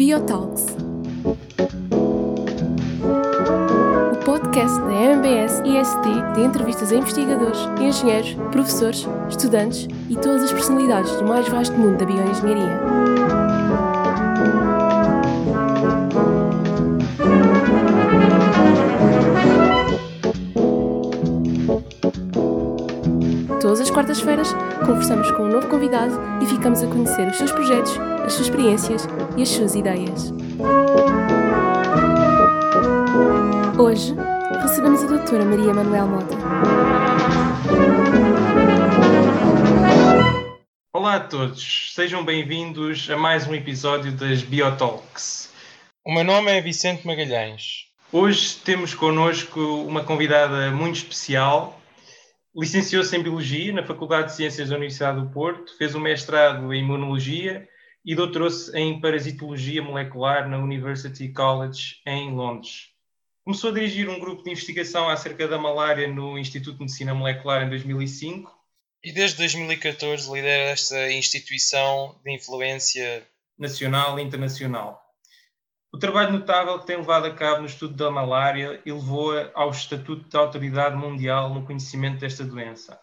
Biotalks. O podcast da MBS IST de entrevistas a investigadores, engenheiros, professores, estudantes e todas as personalidades do mais vasto mundo da bioengenharia. Todas as quartas-feiras conversamos com um novo convidado e ficamos a conhecer os seus projetos, as suas experiências e as suas ideias. Hoje recebemos a doutora Maria Manuel Mota. Olá a todos, sejam bem-vindos a mais um episódio das Biotalks. O meu nome é Vicente Magalhães. Hoje temos connosco uma convidada muito especial. Licenciou-se em Biologia na Faculdade de Ciências da Universidade do Porto, fez um mestrado em Imunologia e doutorou-se em Parasitologia Molecular na University College em Londres. Começou a dirigir um grupo de investigação acerca da malária no Instituto de Medicina Molecular em 2005 E desde 2014 lidera esta instituição de influência. nacional e internacional. O trabalho notável que tem levado a cabo no estudo da malária elevou-a ao estatuto de autoridade mundial no conhecimento desta doença.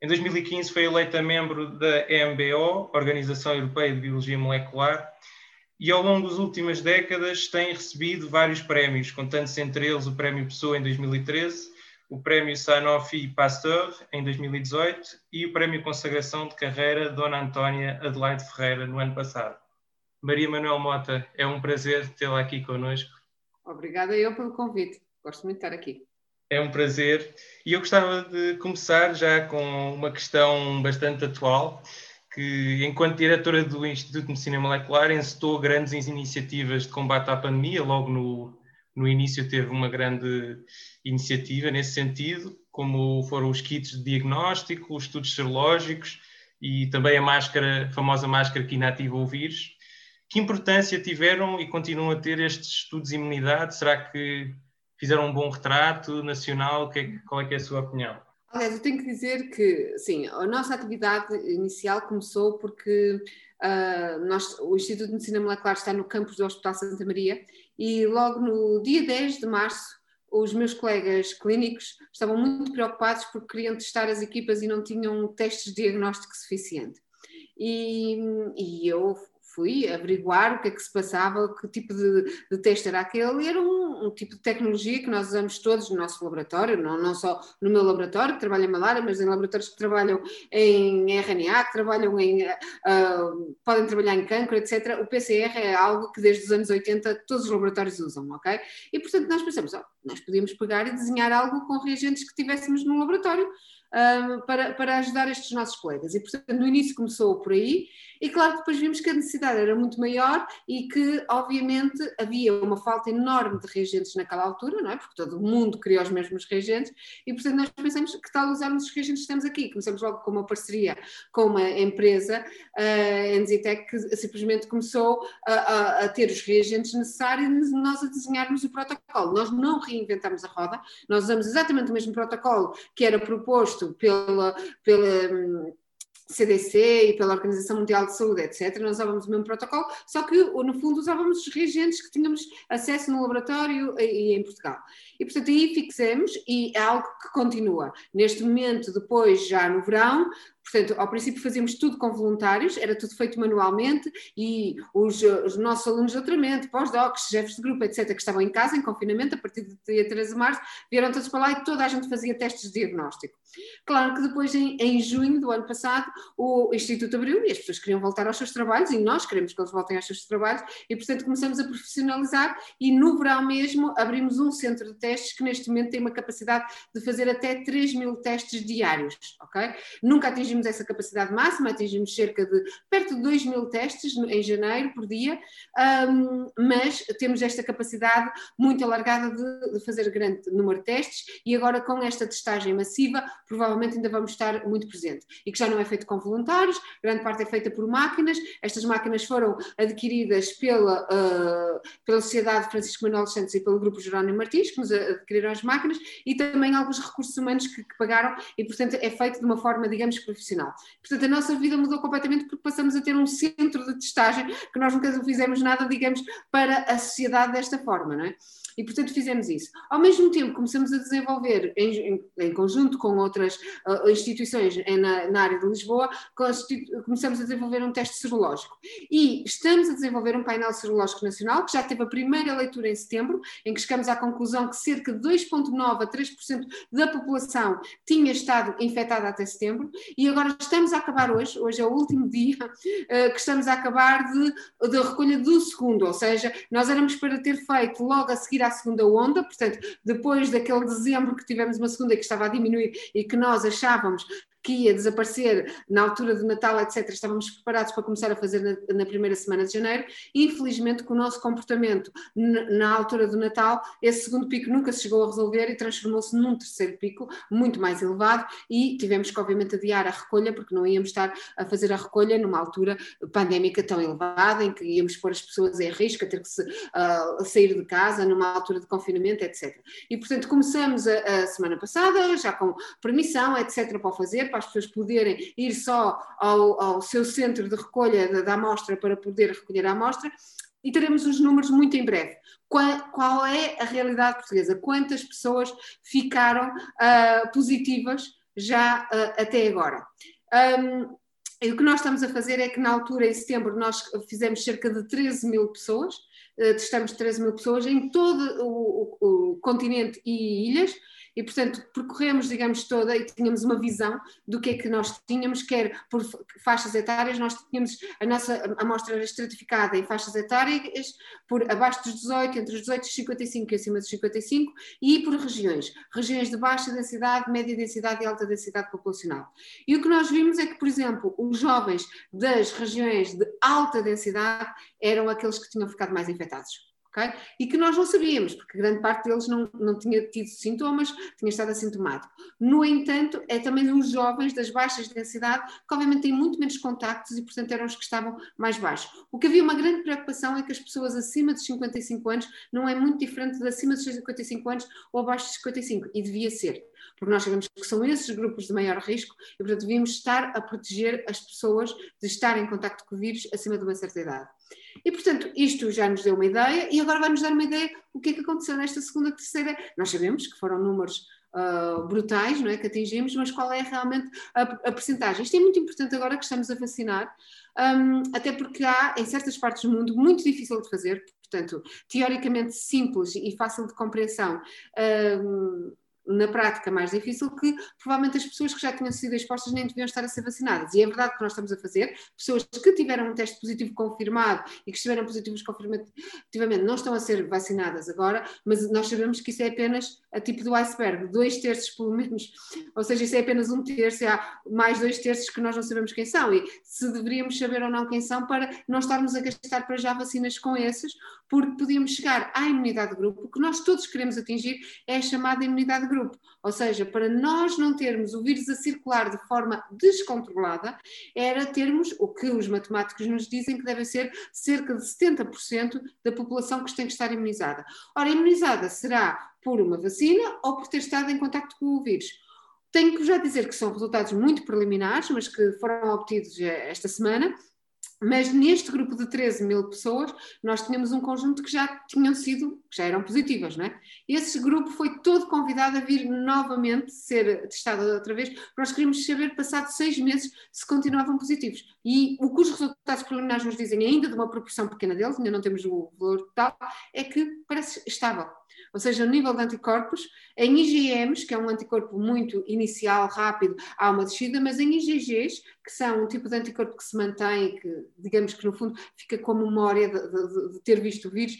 Em 2015 foi eleita membro da EMBO, Organização Europeia de Biologia Molecular, e ao longo das últimas décadas tem recebido vários prémios, contando-se entre eles o Prémio Pessoa em 2013, o Prémio Sanofi Pasteur em 2018 e o Prémio Consagração de Carreira Dona Antónia Adelaide Ferreira no ano passado. Maria Manuel Mota, é um prazer tê-la aqui connosco. Obrigada eu pelo convite. Gosto muito de estar aqui. É um prazer. E eu gostava de começar já com uma questão bastante atual, que enquanto diretora do Instituto de Medicina Molecular encetou grandes iniciativas de combate à pandemia, logo no, no início teve uma grande iniciativa nesse sentido, como foram os kits de diagnóstico, os estudos serológicos e também a máscara, a famosa máscara que inativa o vírus. Que importância tiveram e continuam a ter estes estudos de imunidade? Será que fizeram um bom retrato nacional? Que é- Qual é, que é a sua opinião? Aliás, eu tenho que dizer que, sim, a nossa atividade inicial começou porque ah, nós, o Instituto de Medicina Molecular está no campus do Hospital Santa Maria e logo no dia 10 de março os meus colegas clínicos estavam muito preocupados porque queriam testar as equipas e não tinham testes de diagnóstico suficiente. E, e eu fui averiguar o que é que se passava, que tipo de, de teste era aquele, e era um, um tipo de tecnologia que nós usamos todos no nosso laboratório, não, não só no meu laboratório, que trabalha em malária, mas em laboratórios que trabalham em RNA, que trabalham em. ah, podem trabalhar em cancro, etc. O PCR é algo que desde os anos 80 todos os laboratórios usam, ok? E portanto nós pensamos, ó, nós podíamos pegar e desenhar algo com reagentes que tivéssemos no laboratório. Ah, para, para ajudar estes nossos colegas. E, portanto, no início começou por aí, e claro depois vimos que a necessidade era muito maior e que, obviamente, havia uma falta enorme de reagentes naquela altura, não é? Porque todo mundo queria os mesmos reagentes, e portanto nós pensamos que tal usarmos os reagentes que temos aqui. Começamos logo com uma parceria com uma empresa, a Enzitec, que simplesmente começou a, a- a ter os reagentes necessários e nós a desenharmos o protocolo. Nós não reinventamos a roda, nós usamos exatamente o mesmo protocolo que era proposto pela, pela hum, CDC e pela Organização Mundial de Saúde, etc. Nós usávamos o mesmo protocolo, só que no fundo usávamos os reagentes que tínhamos acesso no laboratório e em Portugal. E portanto aí fixamos e é algo que continua. Neste momento, depois, já no verão, Portanto, ao princípio fazíamos tudo com voluntários, era tudo feito manualmente e os, os nossos alunos de doutoramento, pós-docs, chefes de grupo, etc., que estavam em casa, em confinamento, a partir do dia 13 de março, vieram todos para lá e toda a gente fazia testes de diagnóstico. Claro que depois, em, em junho do ano passado, o Instituto abriu e as pessoas queriam voltar aos seus trabalhos e nós queremos que eles voltem aos seus trabalhos e, portanto, começamos a profissionalizar e no verão mesmo abrimos um centro de testes que neste momento tem uma capacidade de fazer até 3 mil testes diários, ok? Nunca atingimos essa capacidade máxima, atingimos cerca de perto de 2 mil testes em janeiro por dia, ahm, mas temos esta capacidade muito alargada de, de fazer grande número de testes e agora com esta testagem massiva provavelmente ainda vamos estar muito presente. E que já não é feito com voluntários, grande parte é feita por máquinas, estas máquinas foram adquiridas pela, ah, pela Sociedade Francisco Manuel Santos e pelo Grupo Jerónimo Martins, que nos adquiriram as máquinas, e também alguns recursos humanos que, que pagaram, e portanto é feito de uma forma, digamos, profissional profissional. Portanto, a nossa vida mudou completamente porque passamos a ter um centro de testagem que nós nunca fizemos nada, digamos, para a sociedade desta forma, não é? E, portanto, fizemos isso. Ao mesmo tempo, começamos a desenvolver, em, em, conjunto com outras uh, instituições na, na, área de Lisboa, começamos a desenvolver um teste serológico. E estamos a desenvolver um painel serológico nacional, que já teve a primeira leitura em setembro, em que chegamos à conclusão que cerca de 2,9% a 3% da população tinha estado infectada até setembro, e agora estamos a acabar hoje, hoje é o último dia, uh, que estamos a acabar de, de recolha do segundo, ou seja, nós éramos para ter feito logo a seguir à segunda onda, portanto, depois daquele dezembro que tivemos uma segunda que estava a diminuir e que nós achávamos que ia desaparecer na altura do Natal, etc., estávamos preparados para começar a fazer na, na primeira semana de janeiro. Infelizmente, com o nosso comportamento na altura do Natal, esse segundo pico nunca se chegou a resolver e transformou-se num terceiro pico, muito mais elevado, e tivemos que, obviamente, adiar a recolha, porque não íamos estar a fazer a recolha numa altura pandémica tão elevada, em que íamos pôr as pessoas em risco, a ter que se, uh, sair de casa, numa altura de confinamento, etc. E, portanto, começamos a, a semana passada, já com permissão, etc., para o fazer para as pessoas poderem ir só ao, ao seu centro de recolha da, da amostra para poder recolher a amostra e teremos os números muito em breve. Qual, qual é a realidade portuguesa? Quantas pessoas ficaram uh, positivas já uh, até agora? Um, o que nós estamos a fazer é que na altura, em setembro, nós fizemos cerca de 13 mil pessoas, uh, testamos 13 mil pessoas em todo o, o, o continente e ilhas, e, portanto, percorremos, digamos, toda e tínhamos uma visão do que é que nós tínhamos, quer por faixas etárias, nós tínhamos a nossa amostra era estratificada em faixas etárias, por abaixo dos 18, entre os 18 e os 55 e acima dos 55, e por regiões, regiões de baixa densidade, média densidade e alta densidade populacional. E o que nós vimos é que, por exemplo, os jovens das regiões de alta densidade eram aqueles que tinham ficado mais infectados Okay? E que nós não sabíamos, porque grande parte deles não, não tinha tido sintomas, tinha estado assintomático. No entanto, é também os jovens das baixas densidade, que obviamente têm muito menos contactos e, portanto, eram os que estavam mais baixos. O que havia uma grande preocupação é que as pessoas acima dos 55 anos não é muito diferente de acima dos 55 anos ou abaixo dos 55, e devia ser porque nós sabemos que são esses grupos de maior risco e, portanto, devíamos estar a proteger as pessoas de estar em contacto com o vírus acima de uma certa idade. E, portanto, isto já nos deu uma ideia e agora vai-nos dar uma ideia o que é que aconteceu nesta segunda, terceira. Nós sabemos que foram números uh, brutais, não é, que atingimos, mas qual é realmente a, a percentagem? Isto é muito importante agora que estamos a vacinar, um, até porque há, em certas partes do mundo, muito difícil de fazer, portanto, teoricamente simples e fácil de compreensão. Um, na prática mais difícil que provavelmente as pessoas que já tinham sido expostas nem deviam estar a ser vacinadas. E é verdade que nós estamos a fazer, pessoas que tiveram um teste positivo confirmado e que estiveram positivos confirmativamente não estão a ser vacinadas agora, mas nós sabemos que isso é apenas a tipo do iceberg, dois terços pelo menos, ou seja, isso é apenas um terço, e há mais dois terços que nós não sabemos quem são. E se deveríamos saber ou não quem são para não estarmos a gastar para já vacinas com esses, porque podíamos chegar à imunidade de grupo, o que nós todos queremos atingir é a chamada imunidade de grupo, ou seja, para nós não termos o vírus a circular de forma descontrolada, era termos o que os matemáticos nos dizem que deve ser cerca de 70% da população que tem que estar imunizada. Ora, imunizada será por uma vacina ou por ter estado em contato com o vírus. Tenho que já dizer que são resultados muito preliminares, mas que foram obtidos esta semana, mas neste grupo de 13 mil pessoas, nós tínhamos um conjunto que já tinham sido, que já eram positivas, não é? Esse grupo foi todo convidado a vir novamente ser testado outra vez, nós queríamos saber, passado seis meses, se continuavam positivos. E o que os resultados preliminares nos dizem, ainda de uma proporção pequena deles, ainda não temos o valor total, é que parece estável ou seja, o nível de anticorpos, em IgMs, que é um anticorpo muito inicial, rápido, há uma descida, mas em IgGs, que são um tipo de anticorpo que se mantém, que digamos que no fundo fica com a memória de, de, de ter visto o vírus,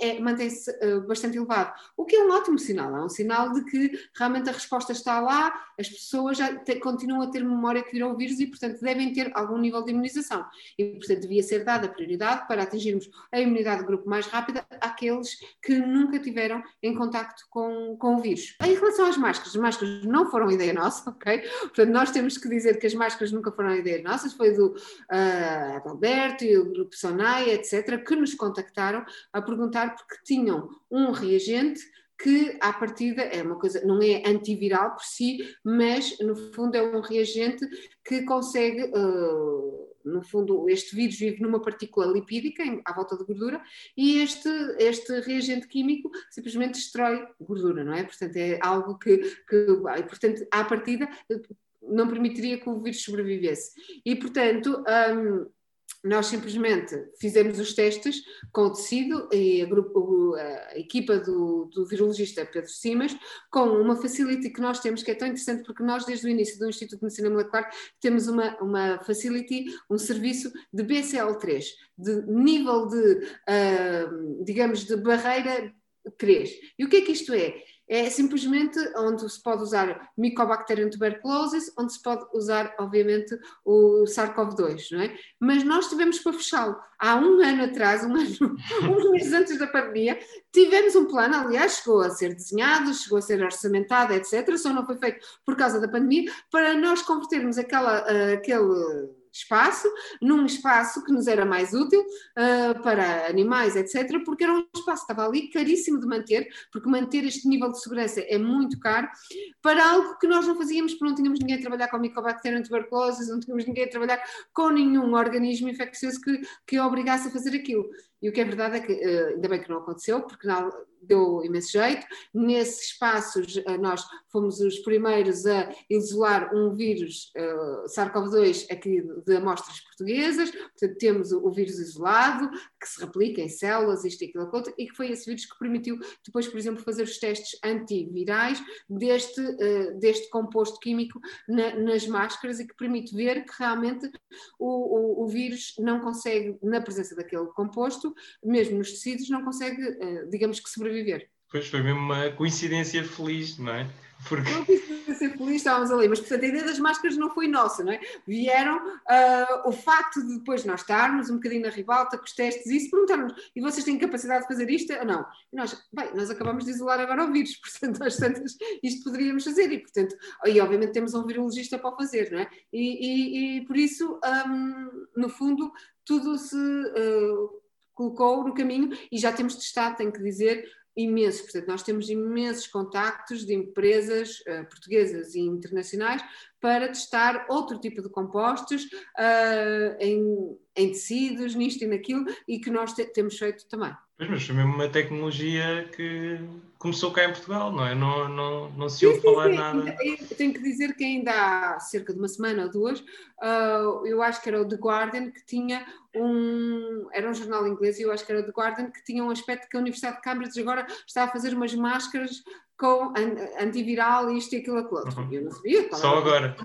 é, mantém-se uh, bastante elevado. O que é um ótimo sinal, é um sinal de que realmente a resposta está lá, as pessoas já te, continuam a ter memória que viram o vírus e, portanto, devem ter algum nível de imunização. E, portanto, devia ser dada prioridade para atingirmos a imunidade de grupo mais rápida àqueles que nunca tiveram em contacto com, com o vírus. Em relação às máscaras, as máscaras não foram ideia nossa, ok? Portanto, nós temos que dizer que as máscaras nunca foram ideia nossa, foi do uh, Alberto e o grupo Sonai, etc., que nos contactaram a perguntar porque tinham um reagente que à partida é uma coisa, não é antiviral por si, mas no fundo é um reagente que consegue. Uh, no fundo, este vírus vive numa partícula lipídica em, à volta da gordura e este, este reagente químico simplesmente destrói gordura, não é? Portanto, é algo que, que portanto, à partida, não permitiria que o vírus sobrevivesse. E, portanto, um, nós simplesmente fizemos os testes com o tecido e a, grupo, a equipa do, do, virologista Pedro Simas, com uma facility que nós temos, que é tão interessante porque nós, desde o início do Instituto de Medicina Molecular, temos uma, uma facility, um serviço de BCL3, de nível de, uh, digamos, de barreira 3. E o que é que isto é? É simplesmente onde se pode usar Mycobacterium tuberculosis, onde se pode usar, obviamente, o SARS-CoV-2, não é? Mas nós tivemos para fechá-lo. Há um ano atrás, um ano, uns meses antes da pandemia, tivemos um plano, aliás, chegou a ser desenhado, chegou a ser orçamentado, etc., só não foi feito por causa da pandemia, para nós convertermos aquela, aquele espaço, num espaço que nos era mais útil uh, para animais, etc., porque era um espaço que estava ali caríssimo de manter, porque manter este nível de segurança é muito caro, para algo que nós não fazíamos, porque não tínhamos ninguém a trabalhar com Mycobacterium tuberculosis, não tínhamos ninguém a trabalhar com nenhum organismo infeccioso que, que obrigasse a fazer aquilo. E o que é verdade é que, uh, ainda bem que não aconteceu, porque não, deu imenso jeito. Nesses espaços, uh, nós fomos os primeiros a isolar um vírus, uh, SARS-CoV-2, aqui de amostras portuguesas, portanto, temos o, vírus isolado, que se replica em células, isto e aquilo, aquilo, e que foi esse vírus que permitiu depois, por exemplo, fazer os testes antivirais deste, deste composto químico na, nas máscaras e que permite ver que realmente o, o, o vírus não consegue, na presença daquele composto, mesmo nos tecidos, não consegue, eh, digamos que, sobreviver. Pois foi mesmo uma coincidência feliz, não é? Porque... Uma coincidência feliz, estávamos ali, mas portanto a ideia das máscaras não foi nossa, não é? Vieram uh, o facto de depois nós estarmos um bocadinho na ribalta com os testes e isso, perguntaram-nos, e vocês têm capacidade de fazer isto ou não? E nós, bem, nós acabamos de isolar agora o vírus, portanto às tantas isto poderíamos fazer e portanto, e obviamente temos um virologista para o fazer, não é? E, e, e por isso, um, no fundo, tudo se... Uh, colocou no caminho e já temos testado, tenho que dizer, imensos. Portanto, nós temos imensos contactos de empresas uh, portuguesas e internacionais para testar outro tipo de compostos uh, em, em, tecidos, nisto e naquilo, e que nós te temos feito também. Pois, mas foi mesmo uma tecnologia que começou cá em Portugal, não é? Não, não, não se ouve falar sim, nada. Tenho que dizer que ainda há cerca de uma semana ou duas, uh, eu acho que era o The Guardian que tinha um. Era um jornal inglês e eu acho que era o The Guardian que tinha um aspecto que a Universidade de Cambridge agora está a fazer umas máscaras com antiviral, isto e aquilo, aquilo outro. Uhum. Eu não sabia. Só agora.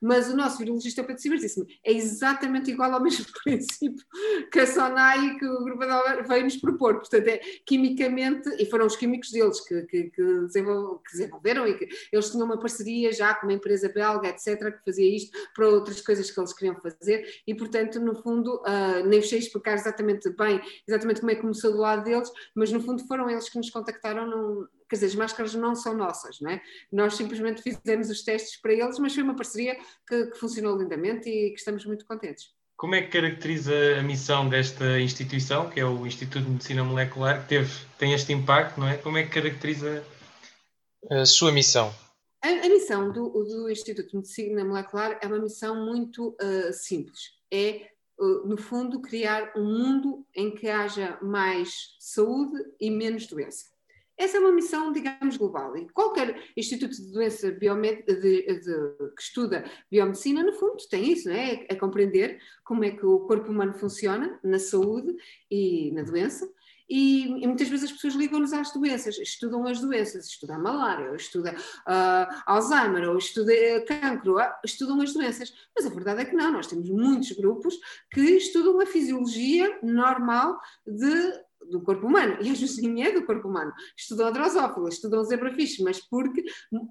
Mas o nosso virologista Pedro Simers disse-me é exatamente igual ao mesmo princípio que a Sonai e que o Grupo da veio-nos propor. Portanto, é quimicamente, e foram os químicos deles que, que, que, desenvolveram e que eles tinham uma parceria já com uma empresa belga, etc., que fazia isto para outras coisas que eles queriam fazer e, portanto, no fundo, uh, nem sei explicar exatamente bem, exatamente como é que começou do lado deles, mas no fundo foram eles que nos contactaram num, quer dizer, as máscaras não são nossas, não é? Nós simplesmente fizemos os testes para eles, mas foi uma parceria que, que funcionou lindamente e que estamos muito contentes. Como é que caracteriza a missão desta instituição, que é o Instituto de Medicina Molecular, que teve, tem este impacto, não é? Como é que caracteriza a sua missão? A, a missão do, do, Instituto de Medicina Molecular é uma missão muito uh, simples. É, no fundo, criar um mundo em que haja mais saúde e menos doença. Essa é uma missão, digamos, global. E qualquer instituto de doença de, de, que estuda biomedicina, no fundo, tem isso, não é? É compreender como é que o corpo humano funciona na saúde e na doença. E, e muitas vezes as pessoas ligam-nos às doenças, estudam as doenças, estudam a malária, ou estudam uh, Alzheimer, ou estudam cancro, uh, estudam as doenças. Mas a verdade é que não, nós temos muitos grupos que estudam a fisiologia normal de do corpo humano, e a Josinha é do corpo humano. Estudou a drosófila, estudou o zebrafish, mas porque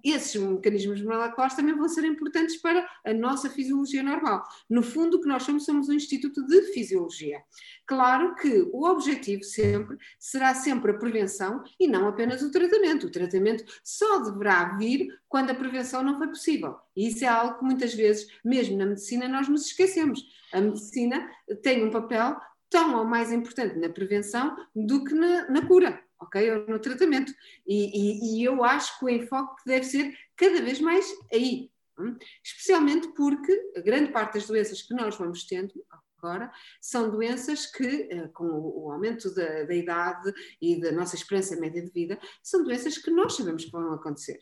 esses mecanismos moleculares também vão ser importantes para a nossa fisiologia normal. No fundo, o que nós somos, somos um instituto de fisiologia. Claro que o objetivo sempre será sempre a prevenção e não apenas o tratamento. O tratamento só deverá vir quando a prevenção não foi possível. E isso é algo que muitas vezes, mesmo na medicina, nós nos esquecemos. A medicina tem um papel tão ou mais importante na prevenção do que na, na cura ok? Ou no tratamento. E, e, e eu acho que o enfoque deve ser cada vez mais aí. Hum? Especialmente porque a grande parte das doenças que nós vamos tendo agora são doenças que, eh, com o aumento da, da idade e da nossa esperança média de vida, são doenças que nós sabemos que vão acontecer.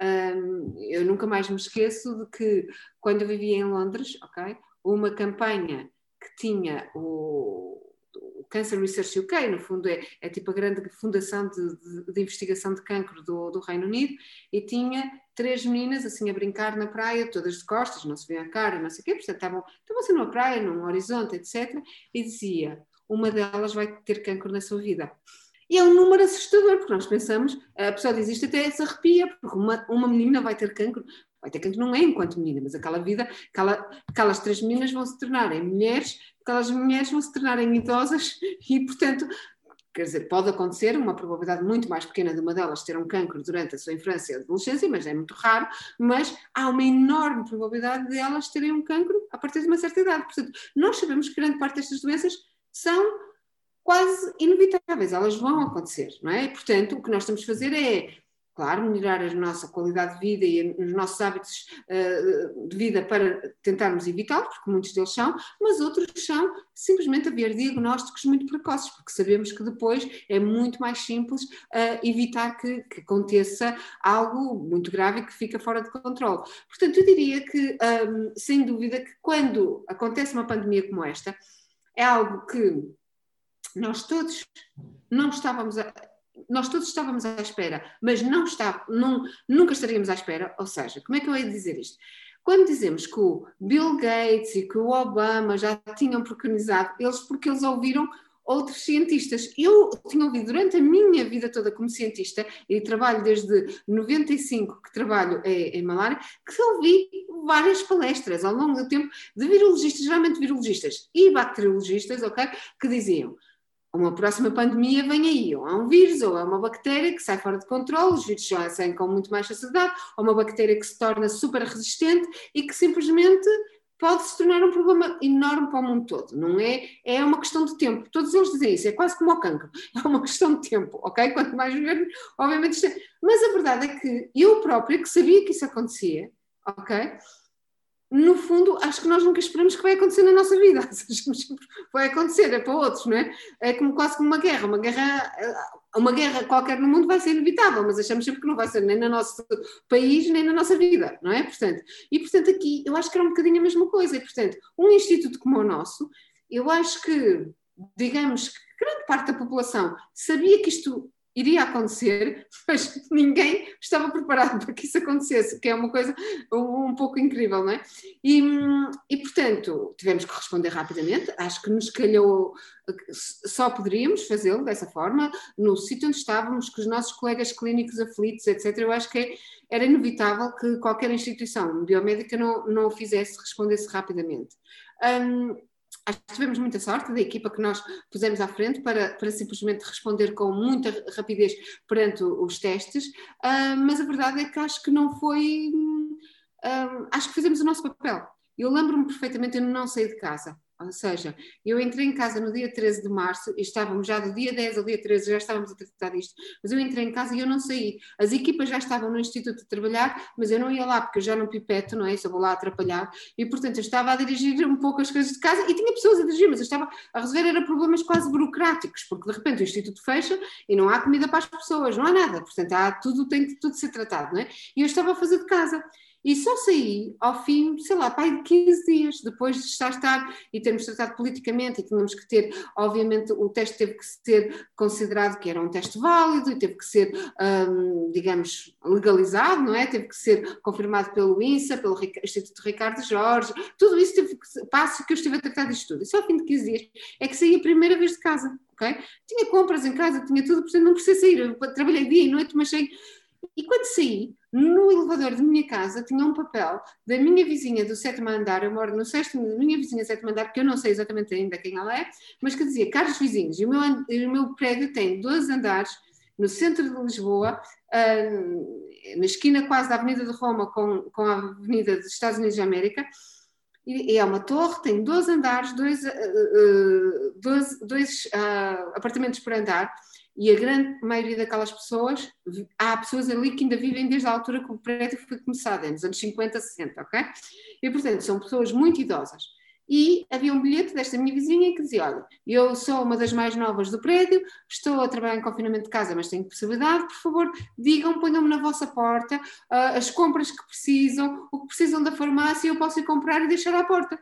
Um, eu nunca mais me esqueço de que, quando eu vivia em Londres, ok, uma campanha que tinha o, o Cancer Research UK, no fundo é, é tipo a grande fundação de, de, de investigação de cancro do, do, Reino Unido, e tinha três meninas assim a brincar na praia, todas de costas, não se vê a cara, não sei o quê, portanto estavam, estavam assim numa praia, num horizonte, etc. E dizia: uma delas vai ter cancro na sua vida. E é um número assustador, porque nós pensamos, a pessoa diz isto até se arrepia, porque uma, uma menina vai ter cancro, cancro não é enquanto menina, mas aquela vida, aquela, aquelas três meninas vão se tornarem mulheres, aquelas mulheres vão se tornarem idosas e, portanto, quer dizer, pode acontecer, uma probabilidade muito mais pequena de uma delas ter um cancro durante a sua infância e adolescência, mas é muito raro, mas há uma enorme probabilidade de elas terem um cancro a partir de uma certa idade. Portanto, nós sabemos que grande parte destas doenças são quase inevitáveis, elas vão acontecer, não é? E, portanto, o que nós temos de fazer é, claro, melhorar a nossa qualidade de vida e os nossos hábitos uh, de vida para tentarmos evitá-los, porque muitos deles são, mas outros são simplesmente haver diagnósticos muito precoces, porque sabemos que depois é muito mais simples uh, evitar que, que, aconteça algo muito grave que fica fora de controle. Portanto, eu diria que, um, sem dúvida, que quando acontece uma pandemia como esta, é algo que nós todos não estávamos a, nós todos estávamos à espera, mas não está, não, nunca estaríamos à espera. Ou seja, como é que eu ia dizer isto? Quando dizemos que o Bill Gates e que o Obama já tinham preconizado, eles porque eles ouviram outros cientistas. Eu tinha ouvido durante a minha vida toda como cientista, e trabalho desde 95 que trabalho em, em malária, que ouvi várias palestras ao longo do tempo de virologistas, geralmente virologistas e bacteriologistas, ok, que diziam uma próxima pandemia vem aí, ou há um vírus, ou é uma bactéria que sai fora de controle, os vírus já saem com muito mais facilidade, ou uma bactéria que se torna super resistente e que simplesmente pode se tornar um problema enorme para o mundo todo, não é? É uma questão de tempo. Todos eles dizem isso, é quase como o cancro, é uma questão de tempo, ok? Quanto mais viver, obviamente é... Mas a verdade é que eu própria, que sabia que isso acontecia, ok? No fundo, acho que nós nunca esperamos que vai acontecer na nossa vida. vai acontecer, é para outros, não é? É como quase como uma guerra. Uma guerra, eh, uma guerra qualquer no mundo vai ser inevitável, mas achamos sempre que não vai ser nem no nosso país, nem na nossa vida, não é? Portanto, e portanto aqui eu acho que era um bocadinho a mesma coisa. E portanto, um instituto como o nosso, eu acho que, digamos que grande parte da população sabia que isto iria acontecer, mas ninguém estava preparado para que isso acontecesse, que é uma coisa um, pouco incrível, não é? E, e, portanto, tivemos que responder rapidamente, acho que nos calhou, só poderíamos fazê-lo dessa forma, no sítio onde estávamos, com os nossos colegas clínicos aflitos, etc. Eu acho que era inevitável que qualquer instituição biomédica não, não o fizesse, respondesse rapidamente. Um, acho que tivemos muita sorte da equipa que nós pusemos à frente para, para simplesmente responder com muita rapidez perante os testes, uh, mas a verdade é que acho que não foi. Uh, acho que fizemos o nosso papel. Eu lembro-me perfeitamente, eu não saí de casa. Ou seja, eu entrei em casa no dia 13 de março e estávamos já do dia 10 ao dia 13, já estávamos a tratar disto, mas eu entrei em casa e eu não saí. As equipas já estavam no Instituto a trabalhar, mas eu não ia lá porque eu já não pipeto, não é? Só vou lá atrapalhar. E portanto eu estava a dirigir um pouco as coisas de casa e tinha pessoas a dirigir, mas eu estava a resolver era problemas quase burocráticos, porque de repente o Instituto fecha e não há comida para as pessoas, não há nada. Portanto, há tudo, tem que tudo ser tratado, não é? E eu estava a fazer de casa. E só saí ao fim, sei lá, pai de 15 dias, depois de estar, estar e termos tratado politicamente, e tínhamos que ter, obviamente, o teste teve que ser considerado que era um teste válido e teve que ser, hum, digamos, legalizado, não é? Teve que ser confirmado pelo INSA, pelo Instituto Ricardo Jorge, tudo isso teve que passo que eu estive a tratar disto tudo. E só ao fim de 15 dias é que saí a primeira vez de casa, ok? Tinha compras em casa, tinha tudo, portanto não precisei sair. Eu trabalhei dia e noite, mas cheguei. E quando saí, no elevador da minha casa tinha um papel da minha vizinha do sétimo andar, eu moro no sexto, da minha vizinha do sétimo andar, que eu não sei exatamente ainda quem ela é, mas que dizia, caros vizinhos, o meu, o meu prédio tem dois andares no centro de Lisboa, uh, na esquina quase da Avenida de Roma com, com a Avenida dos Estados Unidos da América, e, é uma torre, tem dois andares, dois, uh, dois, dois uh, apartamentos por andar, E a grande maioria daquelas pessoas, há pessoas ali que ainda vivem desde a altura que o prédio foi começado, nos anos 50, 60, ok? E, portanto, são pessoas muito idosas. E havia um bilhete desta minha vizinha que dizia: Olha, eu sou uma das mais novas do prédio, estou a trabalhar em confinamento de casa, mas tenho possibilidade, por favor, digam, ponham-me na vossa porta uh, as compras que precisam, o que precisam da farmácia, eu posso ir comprar e deixar à porta.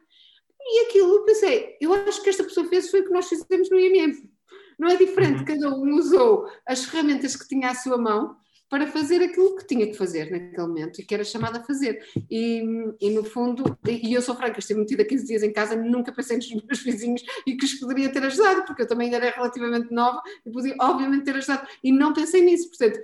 E aquilo, pensei, eu acho que esta pessoa fez foi o que nós fizemos no IMM. Não é diferente, uhum. cada um usou as ferramentas que tinha à sua mão para fazer aquilo que tinha que fazer naquele momento e que era chamado a fazer. E, e no fundo, e eu sou franca, estive metida 15 dias em casa, nunca pensei nos meus vizinhos e que os poderia ter ajudado, porque eu também era relativamente nova e podia, obviamente, ter ajudado. E não pensei nisso, portanto,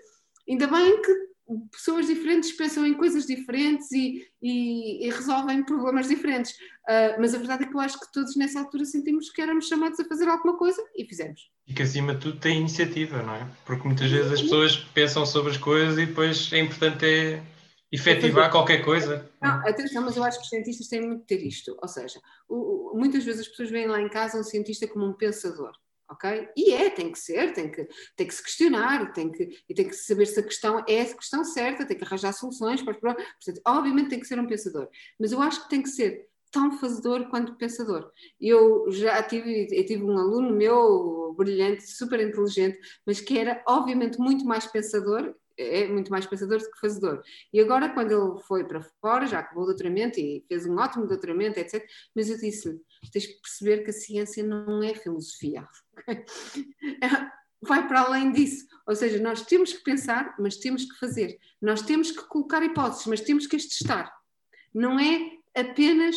ainda bem que pessoas diferentes pensam em coisas diferentes e, e, e resolvem problemas diferentes. Uh, mas a verdade é que eu acho que todos nessa altura sentimos que éramos chamados a fazer alguma coisa e fizemos. E que acima de tudo tem iniciativa, não é? Porque muitas vezes as pessoas pensam sobre as coisas e depois é importante é efetivar qualquer coisa. Não, atenção, mas eu acho que os cientistas têm muito de ter isto. Ou seja, o, muitas vezes as pessoas veem lá em casa um cientista como um pensador ok? E é, tem que ser, tem que, tem que se questionar, tem que, e tem que saber se a questão é a questão certa, tem que arranjar soluções para os problemas. Portanto, obviamente tem que ser um pensador, mas eu acho que tem que ser tão fazedor quanto pensador. Eu já tive, eu tive um aluno meu brilhante, super inteligente, mas que era obviamente muito mais pensador, é muito mais pensador do que fazedor. E agora, quando ele foi para fora, já acabou o doutoramento e fez um ótimo doutoramento, etc., mas eu disse-lhe: tens que perceber que a ciência não é filosofia. Vai para além disso. Ou seja, nós temos que pensar, mas temos que fazer. Nós temos que colocar hipóteses, mas temos que as testar. Não é apenas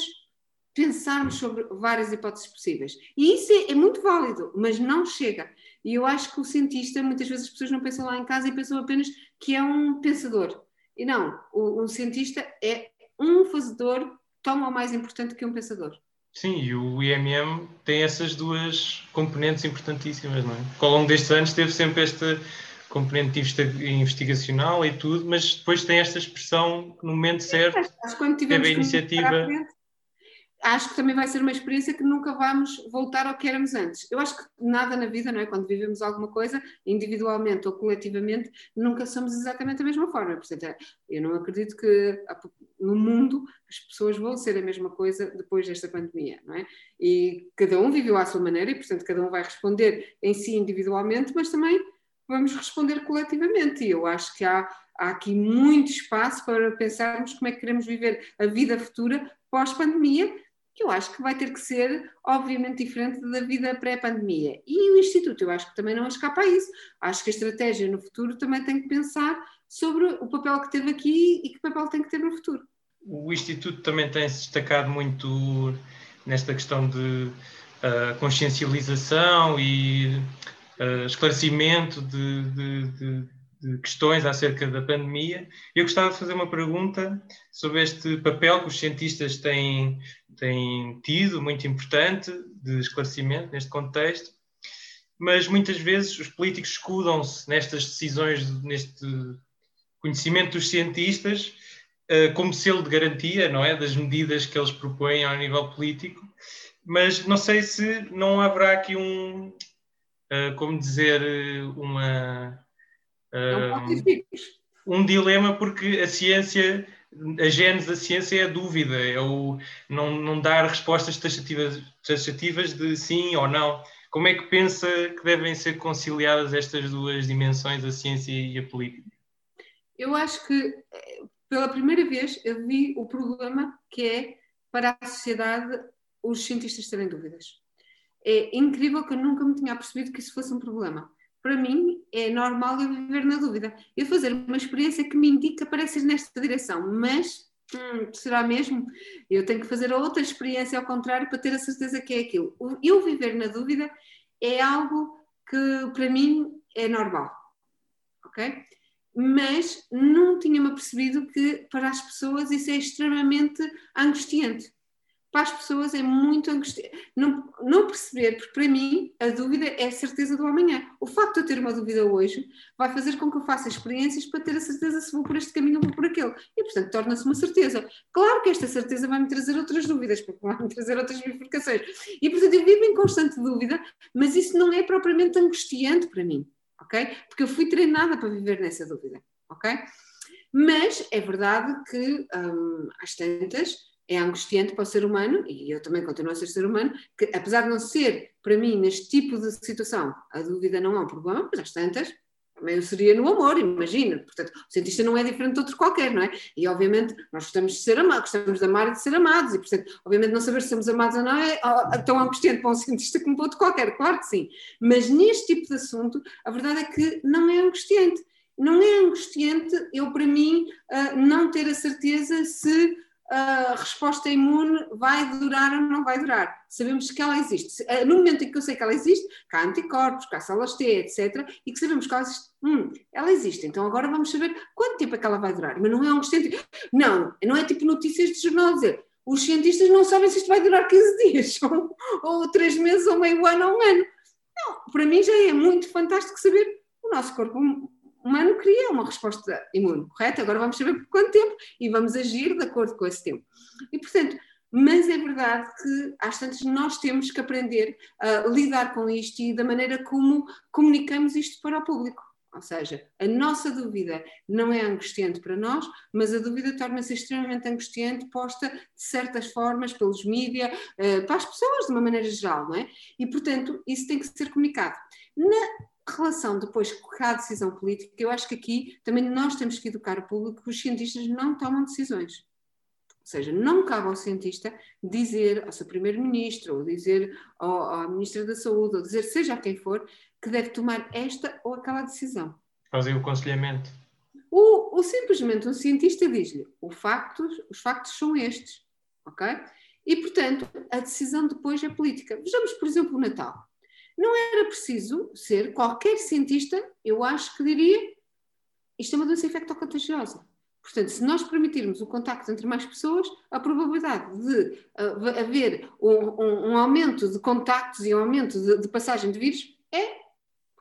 pensarmos sobre várias hipóteses possíveis. E isso é, é, muito válido, mas não chega. E eu acho que o cientista, muitas vezes as pessoas não pensam lá em casa e pensam apenas que é um pensador. E não, o, um cientista é um fazedor tão ou mais importante que um pensador. Sim, e o IMM tem essas duas componentes importantíssimas, não é? Ao longo destes anos teve sempre esta componente investigacional e tudo, mas depois tem esta expressão no momento certo, que quando teve a iniciativa acho que também vai ser uma experiência que nunca vamos voltar ao que éramos antes. Eu acho que nada na vida, não é? Quando vivemos alguma coisa, individualmente ou coletivamente, nunca somos exatamente da mesma forma. Portanto, eu não acredito que no mundo as pessoas vão ser a mesma coisa depois desta pandemia, não é? E cada um viveu à sua maneira e, portanto, cada um vai responder em si individualmente, mas também vamos responder coletivamente. E eu acho que há, há aqui muito espaço para pensarmos como é que queremos viver a vida futura pós-pandemia que eu acho que vai ter que ser, obviamente, diferente da vida pré-pandemia. E o Instituto, eu acho que também não escapa a isso. Acho que a estratégia no futuro também tem que pensar sobre o papel que teve aqui e que papel tem que ter no futuro. O Instituto também tem se destacado muito nesta questão de uh, consciencialização e uh, esclarecimento de, de, de de questões acerca da pandemia. Eu gostava de fazer uma pergunta sobre este papel que os cientistas têm, têm tido, muito importante, de esclarecimento neste contexto, mas muitas vezes os políticos escudam-se nestas decisões, neste conhecimento dos cientistas, eh, como selo de garantia, não é? Das medidas que eles propõem ao nível político, mas não sei se não haverá aqui um, eh, como dizer, uma um dilema porque a ciência, a gênese da ciência é a dúvida, é o não, não dar respostas taxativas, taxativas de sim ou não. Como é que pensa que devem ser conciliadas estas duas dimensões, a ciência e a política? Eu acho que pela primeira vez eu vi o problema que é para a sociedade os cientistas terem dúvidas. É incrível que eu nunca me tinha percebido que isso fosse um problema para mim é normal eu viver na dúvida. Eu fazer uma experiência que me indica para ir nesta direção, mas hum, será mesmo? Eu tenho que fazer outra experiência ao contrário para ter a certeza que é aquilo. Eu viver na dúvida é algo que para mim é normal, ok? Mas não tinha-me percebido que para as pessoas isso é extremamente angustiante para as pessoas é muito angustiante. Não, não perceber, porque para mim a dúvida é a certeza do amanhã. O facto de eu ter uma dúvida hoje vai fazer com que eu faça experiências para ter a certeza se vou por este caminho ou vou por aquele. E, portanto, torna-se uma certeza. Claro que esta certeza vai-me trazer outras dúvidas, porque vai-me trazer outras bifurcações. E, portanto, eu vivo em constante dúvida, mas isso não é propriamente angustiante para mim. ok? Porque eu fui treinada para viver nessa dúvida, ok? Mas é verdade que hum, às tantas é angustiante para o ser humano, e eu também continuo a ser ser humano, que apesar de não ser, para mim, neste tipo de situação, a dúvida não é um problema, mas às tantas, também seria no amor, imagina. Portanto, o cientista não é diferente de outro qualquer, não é? E obviamente nós gostamos de ser amados, gostamos de amar e de ser amados, e portanto, obviamente não saber se somos amados ou não é tão angustiante para um cientista como para outro qualquer, claro que sim. Mas neste tipo de assunto, a verdade é que não é angustiante. Não é angustiante eu, para mim, ah, não ter a certeza se a resposta imune vai durar ou não vai durar. Sabemos que ela existe. Eh, no momento em que eu sei que ela existe, há anticorpos, que há células T, etc., e que sabemos que ela existe, hum, ela existe. Então agora vamos saber quanto tempo é que ela vai durar. Mas não é um. Não, não é tipo notícias de jornal dizer os cientistas não sabem se isto vai durar 15 dias, ou, ou 3 meses, ou meio ano, ou um ano. Não, para mim já é muito fantástico saber o nosso corpo humano cria uma resposta imune, correto? Agora vamos saber por quanto tempo e vamos agir de acordo com esse tempo. E, portanto, mas é verdade que às tantas nós temos que aprender a lidar com isto e da maneira como comunicamos isto para o público. Ou seja, a nossa dúvida não é angustiante para nós, mas a dúvida torna-se extremamente angustiante, posta de certas formas pelos mídias, eh, para as pessoas de uma maneira geral, não é? E, portanto, isso tem que ser comunicado. Na relação depois com a decisão política, eu acho que aqui também nós temos que educar o público que os cientistas não tomam decisões. Ou seja, não cabe ao cientista dizer ao seu primeiro-ministro, ou dizer ao, à ministra da Saúde, ou dizer seja quem for, que deve tomar esta ou aquela decisão. Fazer o aconselhamento. O, ou simplesmente um cientista diz-lhe factos, os factos são estes, ok? E, portanto, a decisão depois é política. Vejamos, por exemplo, o Natal. Não era preciso ser qualquer cientista, eu acho que diria, isto é uma doença infectocontagiosa. Portanto, se nós permitirmos o contacto entre mais pessoas, a probabilidade de uh, haver um, um, um, aumento de contactos e um aumento de, de, passagem de vírus é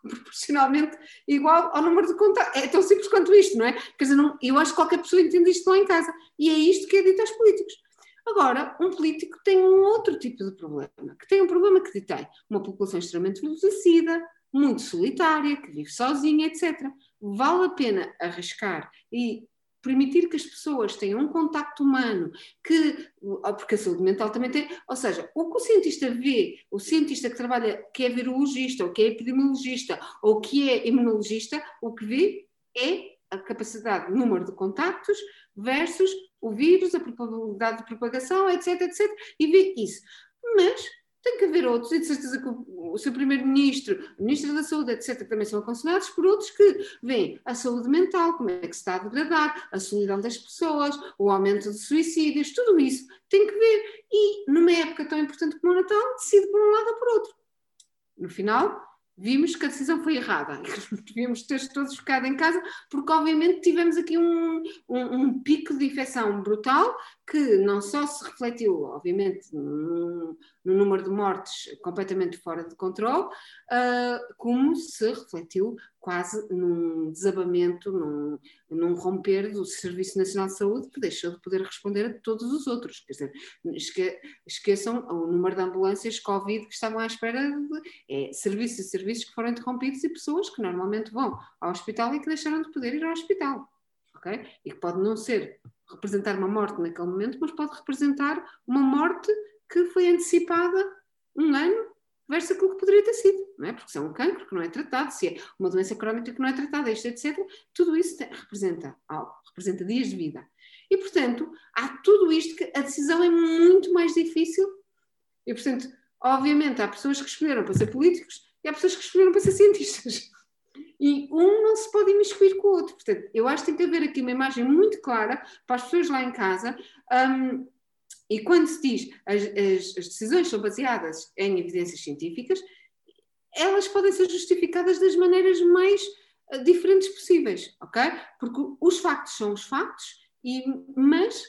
proporcionalmente igual ao número de contactos. É tão simples quanto isto, não é? Quer dizer, não, eu acho que qualquer pessoa entende isto lá em casa. E é isto que é dito aos políticos. Agora, um político tem um outro tipo de problema, que tem um problema que tem uma população extremamente envelhecida, muito solitária, que vive sozinha, etc. Vale a pena arriscar e permitir que as pessoas tenham um contacto humano, que, porque a saúde mental também tem, ou seja, o que o cientista vê, o cientista que trabalha, que é virologista, ou que é epidemiologista, ou que é imunologista, o que vê é a capacidade, número de contactos versus o vírus, a probabilidade de propagação, etc, etc, e vê isso. Mas tem que haver outros, e de certeza que o, seu primeiro-ministro, o ministro da Saúde, etc., também são aconselhados por outros que veem a saúde mental, como é que se está a degradar, a solidão das pessoas, o aumento de suicídios, tudo isso tem que ver. E numa época tão importante como o Natal, decide por um lado ou por outro. No final, vimos que a decisão foi errada. Devíamos ter todos ficado em casa, porque obviamente tivemos aqui um, um, um, pico de infecção brutal que não só se refletiu, obviamente, no, no número de mortes completamente fora de controle, uh, como se refletiu quase num desabamento, num, num, romper do Serviço Nacional de Saúde, que deixou de poder responder a todos os outros. Quer dizer, esque, esqueçam o número de ambulâncias Covid que estavam à espera de é, serviços e serviços que foram interrompidos e pessoas que normalmente vão ao hospital e que deixaram de poder ir ao hospital. Okay? E que pode não ser representar uma morte naquele momento, mas pode representar uma morte que foi antecipada um ano versus aquilo que poderia ter sido, não é? Porque se é um cancro que não é tratado, se é uma doença crónica que não é tratada, isto, etc., tudo isso representa algo, representa dias de vida. E, portanto, há tudo isto que a decisão é muito mais difícil. E, portanto, obviamente, há pessoas que escolheram para ser políticos e há pessoas que escolheram para ser cientistas. E um não se pode imiscuir com o outro. Portanto, eu acho que tem que haver aqui uma imagem muito clara para as pessoas lá em casa. Um, e quando se diz as, as, as decisões são baseadas em evidências científicas, elas podem ser justificadas das maneiras mais uh, diferentes possíveis, ok? Porque os factos são os factos, e, mas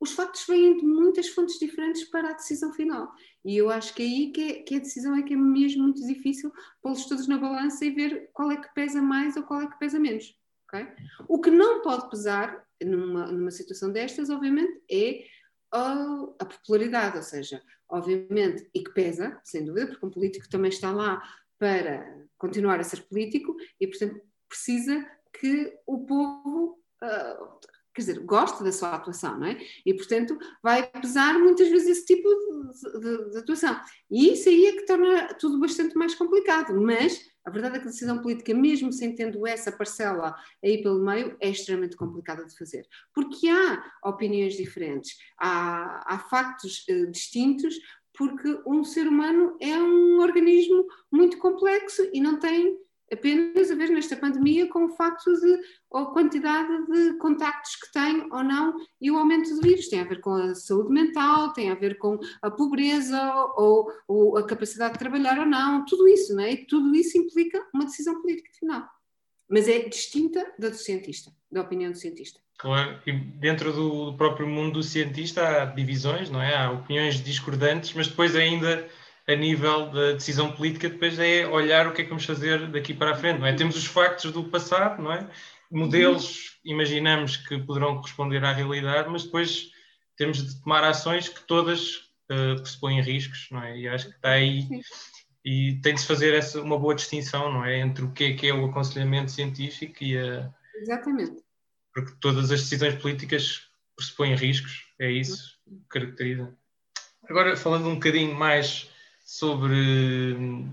os factos vêm de muitas fontes diferentes para a decisão final. E eu acho que é aí que, é, que a decisão é que é mesmo muito difícil pô-los todos na balança e ver qual é que pesa mais ou qual é que pesa menos. Okay? O que não pode pesar numa, numa situação destas, obviamente, é a, popularidade, ou seja, obviamente, e que pesa, sem dúvida, porque um político também está lá para continuar a ser político e, portanto, precisa que o povo uh, quer dizer, gosta da sua atuação, não é? E, portanto, vai pesar muitas vezes esse tipo de, de, de, atuação. E isso aí é que torna tudo bastante mais complicado, mas a verdade é que a decisão política, mesmo sem tendo essa parcela aí pelo meio, é extremamente complicada de fazer. Porque há opiniões diferentes, há, há factos uh, distintos, porque um ser humano é um organismo muito complexo e não tem apenas a ver nesta pandemia com o facto de a quantidade de contactos que tem ou não e o aumento do vírus. Tem a ver com a saúde mental, tem a ver com a pobreza ou, ou a capacidade de trabalhar ou não, tudo isso, não é? E tudo isso implica uma decisão política final. Mas é distinta da do cientista, da opinião do cientista. Claro, e dentro do próprio mundo do cientista há divisões, não é? Há opiniões discordantes, mas depois ainda a nível da decisão política, depois é olhar o que é que vamos fazer daqui para a frente, não é? Temos os factos do passado, não é? Modelos, imaginamos que poderão corresponder à realidade, mas depois temos de tomar ações que todas uh, pressupõem riscos, não é? E acho que está aí e tem de se fazer essa, uma boa distinção, não é? Entre o que é que é o aconselhamento científico e a... Exatamente. Porque todas as decisões políticas pressupõem riscos, é isso que caracteriza. Agora, falando um bocadinho mais sobre o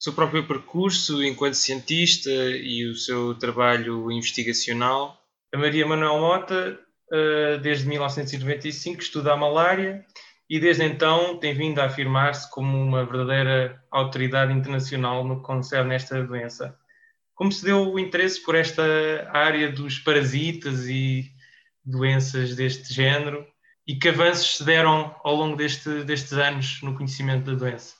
seu próprio percurso enquanto cientista e o seu trabalho investigacional. A Maria Manuel Mota, eh, desde 1995, estuda a malária e desde então tem vindo a afirmar-se como uma verdadeira autoridade internacional no que concerne esta doença. Como se deu o interesse por esta área dos parasitas e doenças deste género e que avanços se deram ao longo deste, destes anos no conhecimento da doença?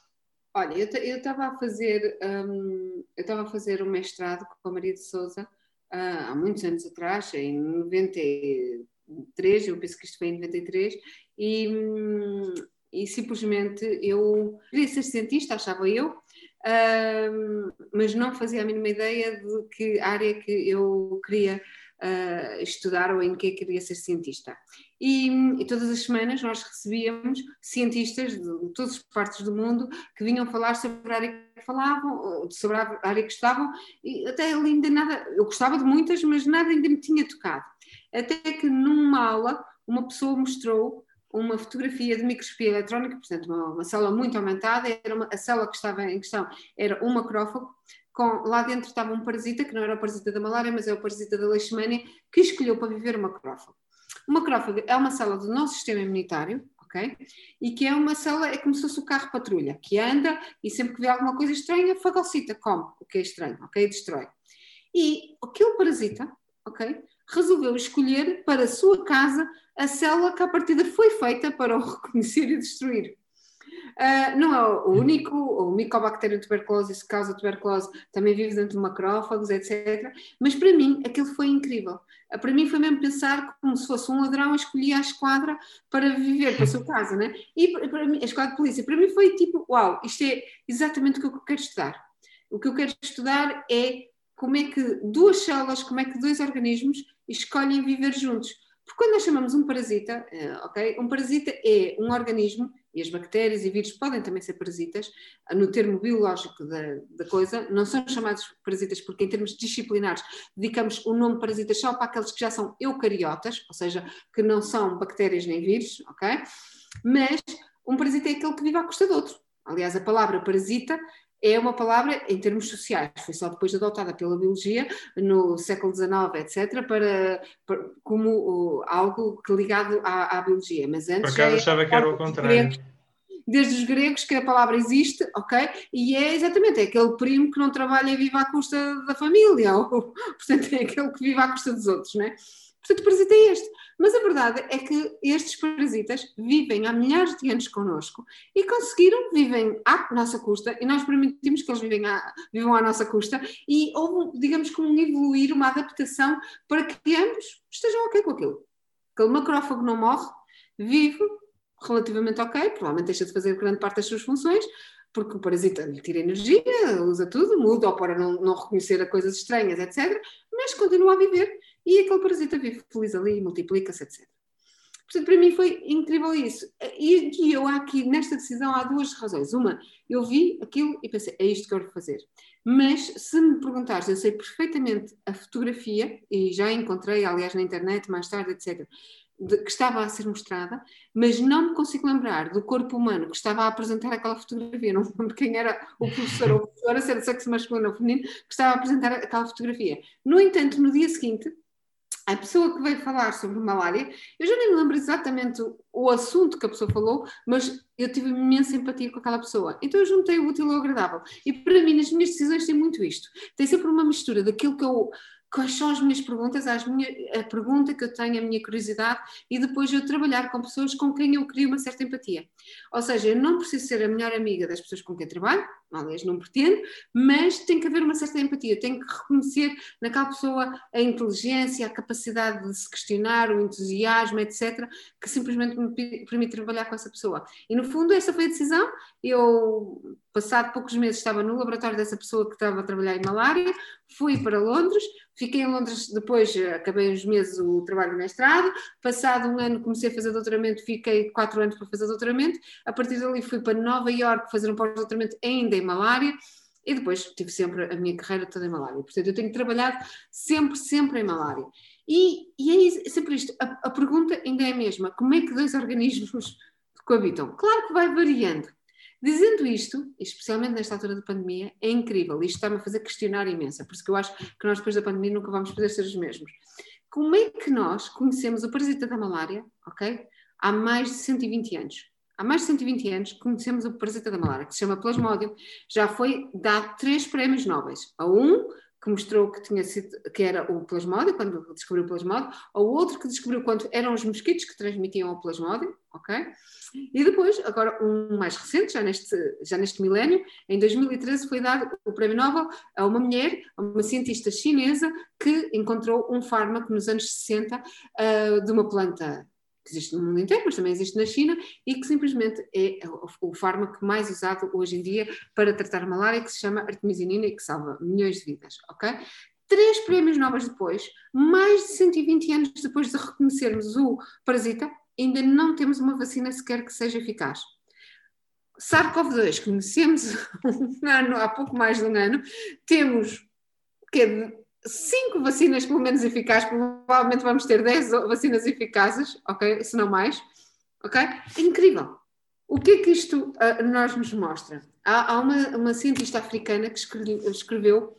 Olha, eu estava a fazer um, eu estava a fazer um mestrado com a Maria de Souza uh, há muitos anos atrás, em 93, eu penso que isto foi em 93, e, um, e simplesmente eu queria ser cientista, achava eu, uh, mas não fazia a mínima ideia de que área que eu queria uh, estudar ou em que queria ser cientista. E, e, todas as semanas nós recebíamos cientistas de, de, todas as partes do mundo que vinham falar sobre a área que falavam, sobre a área que estavam, e até ainda nada, eu gostava de muitas, mas nada ainda me tinha tocado. Até que numa aula uma pessoa mostrou uma fotografia de microscopia eletrónica, portanto uma, uma célula muito aumentada, era uma, a célula que estava em questão era um macrófago, com, lá dentro estava um parasita, que não era o parasita da malária, mas é o parasita da leishmania, que escolheu para viver o macrófago. O macrófago é uma célula do nosso sistema imunitário, ok? E que é uma célula, é como se fosse o carro patrulha, que anda e sempre que vê alguma coisa estranha, fagocita, come o que é estranho, ok? Destrói. E aquele parasita, ok? Resolveu escolher para a sua casa a célula que à partida foi feita para o reconhecer e destruir. Uh, não é o único, o Mycobacterium tuberculosis que causa tuberculose também vive dentro de macrófagos, etc. Mas para mim aquilo foi incrível. Uh, para mim foi mesmo pensar como se fosse um ladrão a escolher a esquadra para viver para a sua casa, né? E para, mim, a esquadra de polícia, para mim foi tipo, uau, isto é exatamente o que eu quero estudar. O que eu quero estudar é como é que duas células, como é que dois organismos escolhem viver juntos. Porque quando nós chamamos um parasita, uh, ok? Um parasita é um organismo e as bactérias e vírus podem também ser parasitas, no termo biológico da, da, coisa, não são chamados parasitas porque, em termos disciplinares, dedicamos o nome parasitas só para aqueles que já são eucariotas, ou seja, que não são bactérias nem vírus, ok? Mas um parasita é aquele que vive à custa do outro. Aliás, a palavra parasita é uma palavra em termos sociais, foi só depois adotada pela biologia no século XIX, etc., para, para como uh, algo ligado à, à, biologia. Mas antes. Por acaso achava que era o contrário. Desde os gregos que a palavra existe, ok? E é exatamente é aquele primo que não trabalha e vive à custa da família, ou portanto é aquele que vive à custa dos outros, não é? Portanto, o parasita é este. Mas a verdade é que estes parasitas vivem há milhares de anos connosco e conseguiram, vivem à nossa custa, e nós permitimos que eles vivem à, vivam à nossa custa, e houve, digamos, como um evoluir, uma adaptação para que ambos estejam ok com aquilo. Aquele macrófago não morre, vive relativamente ok, provavelmente deixa de fazer grande parte das suas funções, porque o parasita lhe tira energia, usa tudo, muda ou para não, não reconhecer a coisas estranhas, etc., mas continua a viver e aquele parasita vive feliz ali, multiplica-se, etc. Portanto, para mim foi incrível isso. E, e eu aqui, nesta decisão, há duas razões. Uma, eu vi aquilo e pensei, é isto que eu quero fazer. Mas se me perguntares, eu sei perfeitamente a fotografia, e já encontrei, aliás, na internet, mais tarde, etc., de, que estava a ser mostrada, mas não me consigo lembrar do corpo humano que estava a apresentar aquela fotografia. Não me lembro quem era o professor ou a professora, se era sexo masculino ou feminino, que estava a apresentar aquela fotografia. No entanto, no dia seguinte, a pessoa que veio falar sobre malária, eu já nem me lembro exatamente o, assunto que a pessoa falou, mas eu tive imensa empatia com aquela pessoa. Então eu juntei o útil ao agradável. E para mim, nas minhas decisões, tem muito isto. Tem sempre uma mistura daquilo que eu quais são as minhas perguntas, as a pergunta que eu tenho, a minha curiosidade, e depois eu trabalhar com pessoas com quem eu crio uma certa empatia. Ou seja, eu não preciso ser a melhor amiga das pessoas com quem trabalho, aliás, não pretendo, mas tem que haver uma certa empatia, tenho que reconhecer naquela pessoa a inteligência, a capacidade de se questionar, o entusiasmo, etc., que simplesmente me permite trabalhar com essa pessoa. E no fundo, essa foi a decisão. Eu, passado poucos meses, estava no laboratório dessa pessoa que estava a trabalhar em malária, fui para Londres, Fiquei em Londres depois, acabei uns meses o trabalho de mestrado. Passado um ano comecei a fazer doutoramento, fiquei quatro anos para fazer doutoramento. A partir dali fui para Nova Iorque fazer um pós-doutoramento ainda em malária. E depois tive sempre a minha carreira toda em malária. Portanto, eu tenho trabalhado sempre, sempre em malária. E, e é sempre isto. A, a pergunta ainda é a mesma. Como é que dois organismos coabitam? Claro que vai variando. Dizendo isto, especialmente nesta altura da pandemia, é incrível. Isto está-me a fazer questionar imensa, por isso que eu acho que nós depois da pandemia nunca vamos poder ser os mesmos. Como é que nós conhecemos o parasita da malária, ok? Há mais de 120 anos. Há mais de 120 anos conhecemos o parasita da malária, que se chama Plasmodium. Já foi dado três prémios nobres. A um, que mostrou que, tinha sido, que era o plasmódio, quando descobriu o plasmódio, ou outro que descobriu quando eram os mosquitos que transmitiam o plasmódio, ok? E depois, agora um mais recente, já neste, já neste milénio, em 2013 foi dado o prémio Nobel a uma mulher, a uma cientista chinesa, que encontrou um fármaco nos anos 60 uh, de uma planta que existe no mundo inteiro, mas também existe na China, e que simplesmente é o fármaco mais usado hoje em dia para tratar malária, que se chama artemisinina e que salva milhões de vidas, ok? Três prémios novos depois, mais de 120 anos depois de reconhecermos o parasita, ainda não temos uma vacina sequer que seja eficaz. SARS-CoV-2, conhecemos um ano, há pouco mais de um ano, temos que cinco vacinas pelo menos eficazes, provavelmente vamos ter 10 vacinas eficazes, ok? Se não mais, ok? Incrível. O que é que isto uh, nós nos mostra? Há, há uma, uma, cientista africana que escreveu, escreveu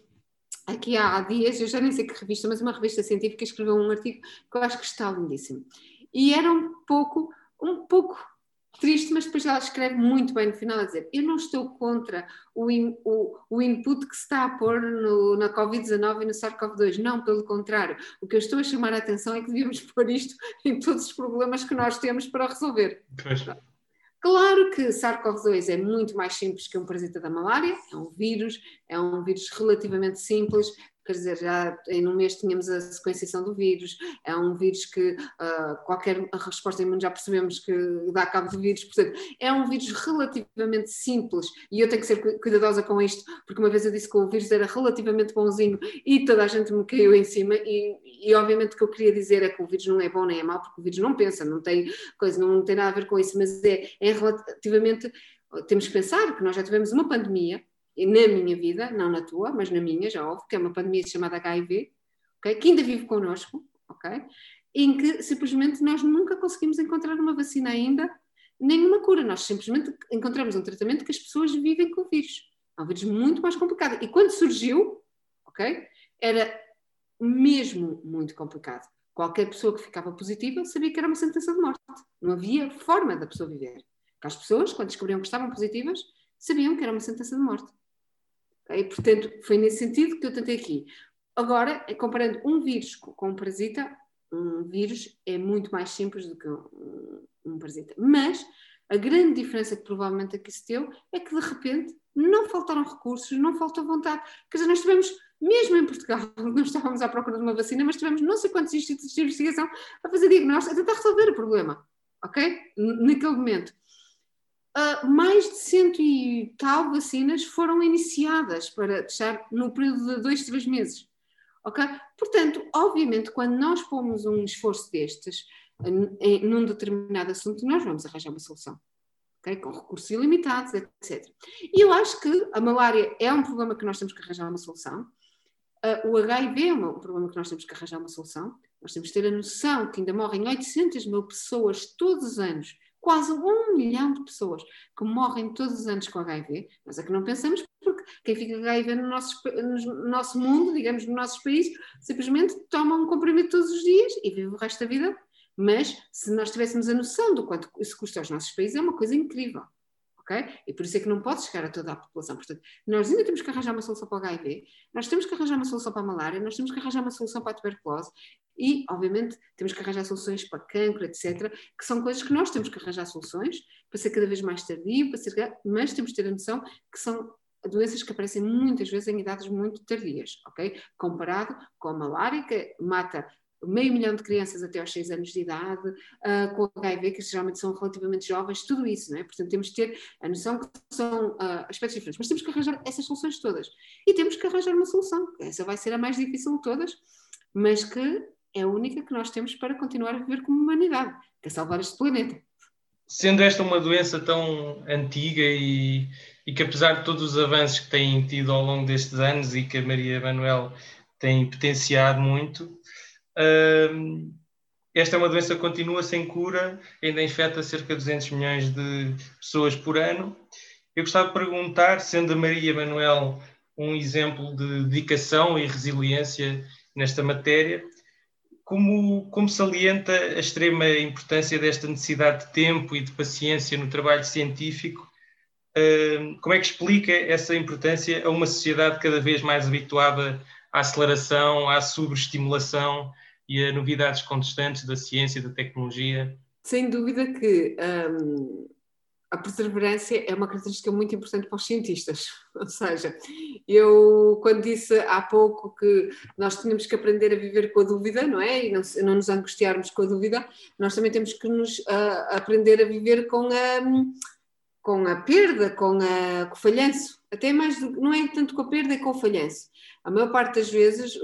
aqui há, há dias, eu já nem sei que revista, mas uma revista científica escreveu um artigo que eu acho que está lindíssimo. E era um pouco, um pouco triste, mas depois ela escreve muito bem no final a dizer: Eu não estou contra o, in, o, o input que se está a pôr no, na Covid-19 e no SARS-CoV-2. Não, pelo contrário. O que eu estou a chamar a atenção é que devíamos pôr isto em todos os problemas que nós temos para resolver. Pois. Claro que SARS-CoV-2 é muito mais simples que um parasita da malária, é um vírus, é um vírus relativamente simples, quer dizer, já em um mês tínhamos a sequenciação do vírus, é um vírus que uh, qualquer resposta imune já percebemos que dá cabo do vírus, portanto, é um vírus relativamente simples. E eu tenho que ser cuidadosa com isto, porque uma vez eu disse que o vírus era relativamente bonzinho e toda a gente me caiu em cima. E, e obviamente o que eu queria dizer é que o vírus não é bom nem é mau, porque o vírus não pensa, não tem coisa, não tem nada a ver com isso, mas é, é relativamente, temos que pensar que nós já tivemos uma pandemia na minha vida, não na tua, mas na minha, já houve, que é uma pandemia chamada HIV, okay? que ainda vive connosco, okay? em que simplesmente nós nunca conseguimos encontrar uma vacina ainda, nenhuma cura, nós simplesmente encontramos um tratamento que as pessoas vivem com o vírus. É um vírus muito mais complicado. E quando surgiu, ok, era mesmo muito complicado. Qualquer pessoa que ficava positiva sabia que era uma sentença de morte. Não havia forma da pessoa viver. Porque as pessoas, quando descobriam que estavam positivas, sabiam que era uma sentença de morte. Portanto, foi nesse sentido que eu tentei aqui. Agora, comparando um vírus com um parasita, um vírus é muito mais simples do que um, um parasita. Mas a grande diferença que provavelmente aqui se deu é que, de repente, não faltaram recursos, não faltou vontade. Quer dizer, nós tivemos, mesmo em Portugal, não estávamos à procura de uma vacina, mas tivemos não sei quantos institutos de investigação a fazer diagnóstico, a tentar resolver o problema, ok? Naquele momento uh, mais de cento e tal vacinas foram iniciadas para deixar no período de dois, três meses. ok? Portanto, obviamente, quando nós pomos um esforço destes, em, num determinado assunto, nós vamos arranjar uma solução. Okay? Com recursos ilimitados, etc. E eu acho que a malária é um problema que nós temos que arranjar uma solução. Uh, o HIV é um problema que nós temos que arranjar uma solução. Nós temos que ter a noção que ainda morrem 800 mil pessoas todos os anos quase um milhão de pessoas que morrem todos os anos com HIV, mas é que não pensamos porque quem fica com HIV no nosso, no nosso mundo, digamos, nos nossos países, simplesmente toma um comprimido todos os dias e vive o resto da vida. Mas se nós tivéssemos a noção do quanto isso custa aos nossos países, é uma coisa incrível. Okay? E por isso é que não pode chegar a toda a população. Portanto, nós ainda temos que arranjar uma solução para o HIV, nós temos que arranjar uma solução para a malária, nós temos que arranjar uma solução para a tuberculose e, obviamente, temos que arranjar soluções para cancro, etc., que são coisas que nós temos que arranjar soluções para ser cada vez mais tardio, para ser, mas temos que ter a noção que são doenças que aparecem muitas vezes em idades muito tardias, ok? Comparado com a malária, que mata meio milhão de crianças até aos 6 anos de idade, uh, com HIV, que geralmente são relativamente jovens, tudo isso, não é? Portanto, temos que ter a noção que são uh, aspectos diferentes, mas temos que arranjar essas soluções todas. E temos que arranjar uma solução, essa vai ser a mais difícil de todas, mas que é a única que nós temos para continuar a viver como humanidade, que é salvar este planeta. Sendo esta uma doença tão antiga e, e que apesar de todos os avanços que têm tido ao longo destes anos e que a Maria Manuel tem potenciado muito, esta é uma doença que continua sem cura, ainda infecta cerca de 200 milhões de pessoas por ano. Eu gostava de perguntar, sendo a Maria Manuel um exemplo de dedicação e resiliência nesta matéria, como, como salienta a extrema importância desta necessidade de tempo e de paciência no trabalho científico, como é que explica essa importância a uma sociedade cada vez mais habituada à aceleração, à sobreestimulação e a novidades constantes da ciência e da tecnologia? Sem dúvida que um, a perseverança é uma característica muito importante para os cientistas. Ou seja, eu, quando disse há pouco que nós tínhamos que aprender a viver com a dúvida, não é? E não, não nos angustiarmos com a dúvida, nós também temos que nos uh, aprender a viver com a, com a perda, com, a, com o falhanço. Até mais, não é tanto com a perda, é com o falhanço. A maior parte das vezes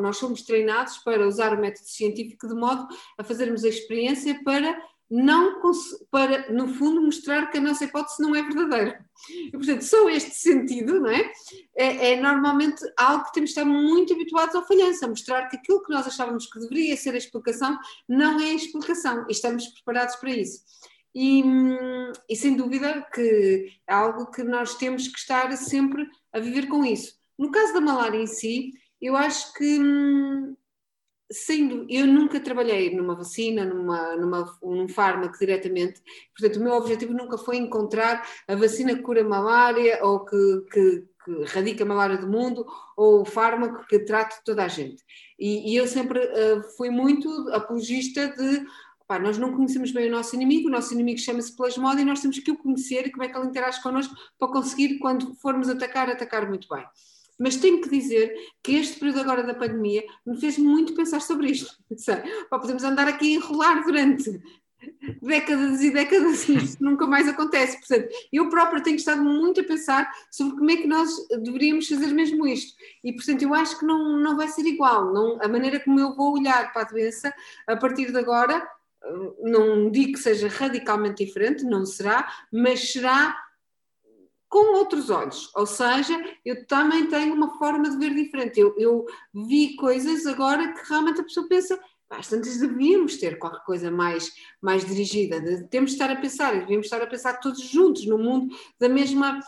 nós somos treinados para usar o método científico de modo a fazermos a experiência para não para, no fundo, mostrar que a nossa hipótese não é verdadeira. E, portanto, só este sentido, não é? é? é? normalmente algo que temos de estar muito habituados ao falhanço, a mostrar que aquilo que nós achávamos que deveria ser a explicação não é a explicação, e estamos preparados para isso. E, e sem dúvida que é algo que nós temos que estar sempre a viver com isso. No caso da malária em si, eu acho que sendo, eu nunca trabalhei numa vacina, numa, numa, num fármaco diretamente, portanto o meu objetivo nunca foi encontrar a vacina que cura malária ou que, que, que radica a malária do mundo ou o fármaco que trata toda a gente. E, e eu sempre uh, fui muito apologista de Pá, nós não conhecemos bem o nosso inimigo, o nosso inimigo chama-se plasmode e nós temos que o conhecer e como é que ele interage connosco para conseguir, quando formos atacar, atacar muito bem. Mas tenho que dizer que este período agora da pandemia me fez muito pensar sobre isto. Pá, podemos andar aqui a enrolar durante décadas e décadas e isto nunca mais acontece. Portanto, eu própria tenho estado muito a pensar sobre como é que nós deveríamos fazer mesmo isto. E, portanto, eu acho que não, não vai ser igual. Não, a maneira como eu vou olhar para a doença a partir de agora, não digo que seja radicalmente diferente, não será, mas será com outros olhos, ou seja, eu também tenho uma forma de ver diferente. Eu, eu vi coisas agora que realmente a pessoa pensa, bastante devíamos ter qualquer coisa mais, mais dirigida, temos de estar a pensar, devíamos estar a pensar todos juntos no mundo da mesma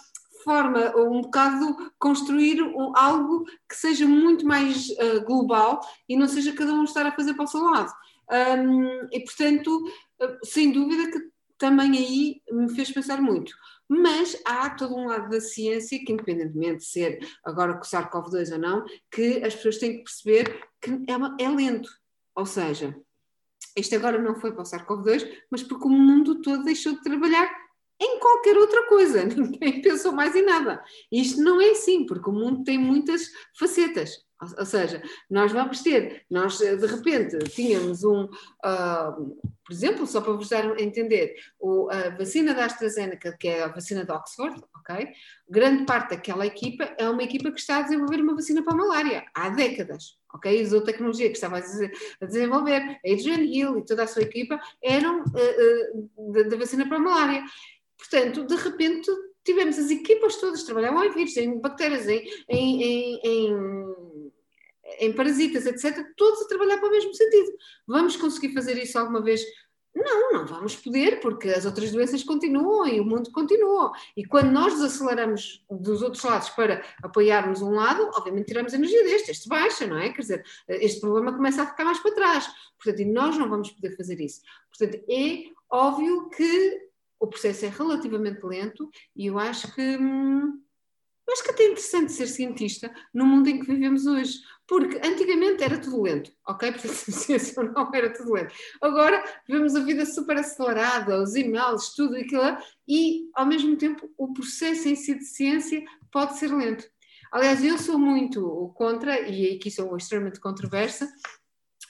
forma, um bocado construir algo que seja muito mais uh, global e não seja cada um estar a fazer para o seu lado. Um, e portanto, sem dúvida que também aí me fez pensar muito. Mas há todo um lado da ciência que, independentemente de ser agora com o SARS-CoV-2 ou não, que as pessoas têm que perceber que é, uma, é lento. Ou seja, este agora não foi para o SARS-CoV-2, mas porque o mundo todo deixou de trabalhar em qualquer outra coisa, ninguém pensou mais em nada. Isto não é assim, porque o mundo tem muitas facetas, Ou seja, nós vamos ter, nós de repente tínhamos um, uh, por exemplo, só para vos dar a entender, o, a vacina da AstraZeneca, que é a vacina de Oxford, ok? Grande parte daquela equipa é uma equipa que está a desenvolver uma vacina para a malária há décadas, ok? A tecnologia que estava a desenvolver, a Adrian Hill e toda a sua equipa eram uh, uh, da vacina para a malária. Portanto, de repente tivemos as equipas todas, trabalhavam em vírus, em bactérias, em, em, em, em parasitas, etc., todos a trabalhar para o mesmo sentido. Vamos conseguir fazer isso alguma vez? Não, não vamos poder, porque as outras doenças continuam e o mundo continua. E quando nós desaceleramos dos outros lados para apoiarmos um lado, obviamente tiramos energia deste, este baixa, não é? Quer dizer, este problema começa a ficar mais para trás. Portanto, e nós não vamos poder fazer isso. Portanto, é óbvio que o processo é relativamente lento e eu acho que hum, acho que até é interessante ser cientista no mundo em que vivemos hoje, porque antigamente era tudo lento, ok? Porque a ciência não era tudo lento. Agora vivemos a vida super acelerada, os e-mails, tudo aquilo, e ao mesmo tempo o processo em si de ciência pode ser lento. Aliás, eu sou muito contra, e aqui sou extremamente controversa,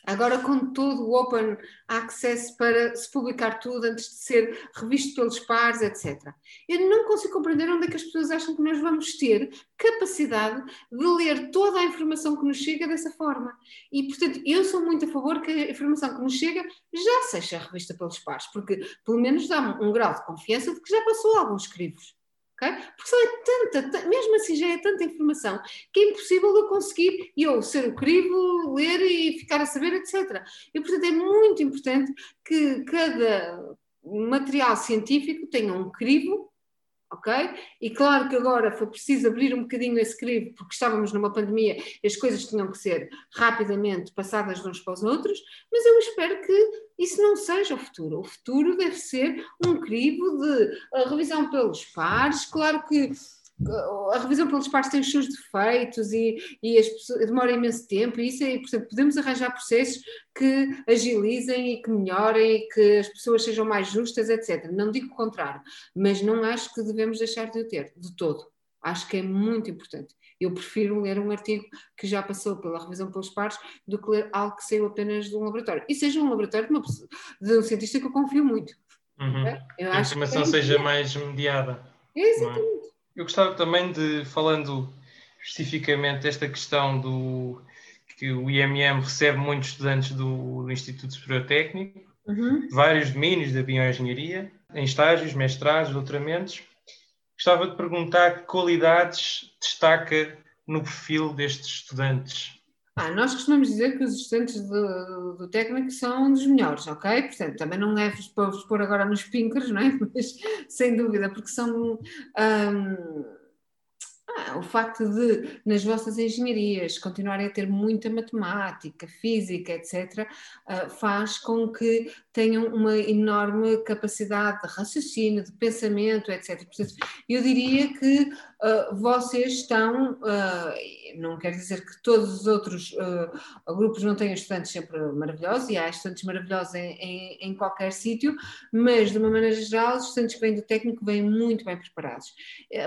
Agora, com todo o open access para se publicar tudo antes de ser revisto pelos pares, etc. Eu não consigo compreender onde é que as pessoas acham que nós vamos ter capacidade de ler toda a informação que nos chega dessa forma. E, portanto, eu sou muito a favor que a informação que nos chega já seja revista pelos pares, porque pelo menos dá um, grau de confiança de que já passou alguns crivos. Okay? Porque só é tanta, mesmo assim já é tanta informação que é impossível eu conseguir eu ser o crivo, ler e ficar a saber, etc. E portanto é muito importante que cada material científico tenha um crivo ok? E claro que agora foi preciso abrir um bocadinho esse crivo, porque estávamos numa pandemia e as coisas tinham que ser rapidamente passadas de uns para os outros, mas eu espero que isso não seja o futuro. O futuro deve ser um crivo de revisão pelos pares, claro que a revisão pelos pares tem os seus defeitos e, e as pessoas, demora imenso tempo, e isso é, portanto, podemos arranjar processos que agilizem e que melhorem e que as pessoas sejam mais justas, etc. Não digo o contrário, mas não acho que devemos deixar de o ter, de todo. Acho que é muito importante. Eu prefiro ler um artigo que já passou pela revisão pelos pares do que ler algo que saiu apenas de um laboratório. E seja um laboratório de, uma, de um cientista que eu confio muito. Uhum. Eu a informação que é seja mais mediada. É exatamente. Eu gostava também de, falando especificamente desta questão do que o IMM recebe muitos estudantes do, do Instituto Superior Técnico, uhum. vários domínios da bioengenharia, em estágios, mestrados, doutoramentos. Gostava de perguntar que qualidades destaca no perfil destes estudantes. Ah, nós costumamos dizer que os estudantes do, do, técnico são dos melhores, ok? Portanto, também não é para vos pôr agora nos pinkers, não é? Mas sem dúvida, porque são. Um, o facto de, nas vossas engenharias, continuarem a ter muita matemática, física, etc., uh, faz com que tenham uma enorme capacidade de raciocínio, de pensamento, etc. Portanto, eu diria que uh, vocês estão, uh, não quer dizer que todos os outros grupos não tenham estudantes sempre maravilhosos, e há estudantes maravilhosos em, em, em qualquer sítio, mas de uma maneira geral, os estudantes que vêm do técnico vêm muito bem preparados.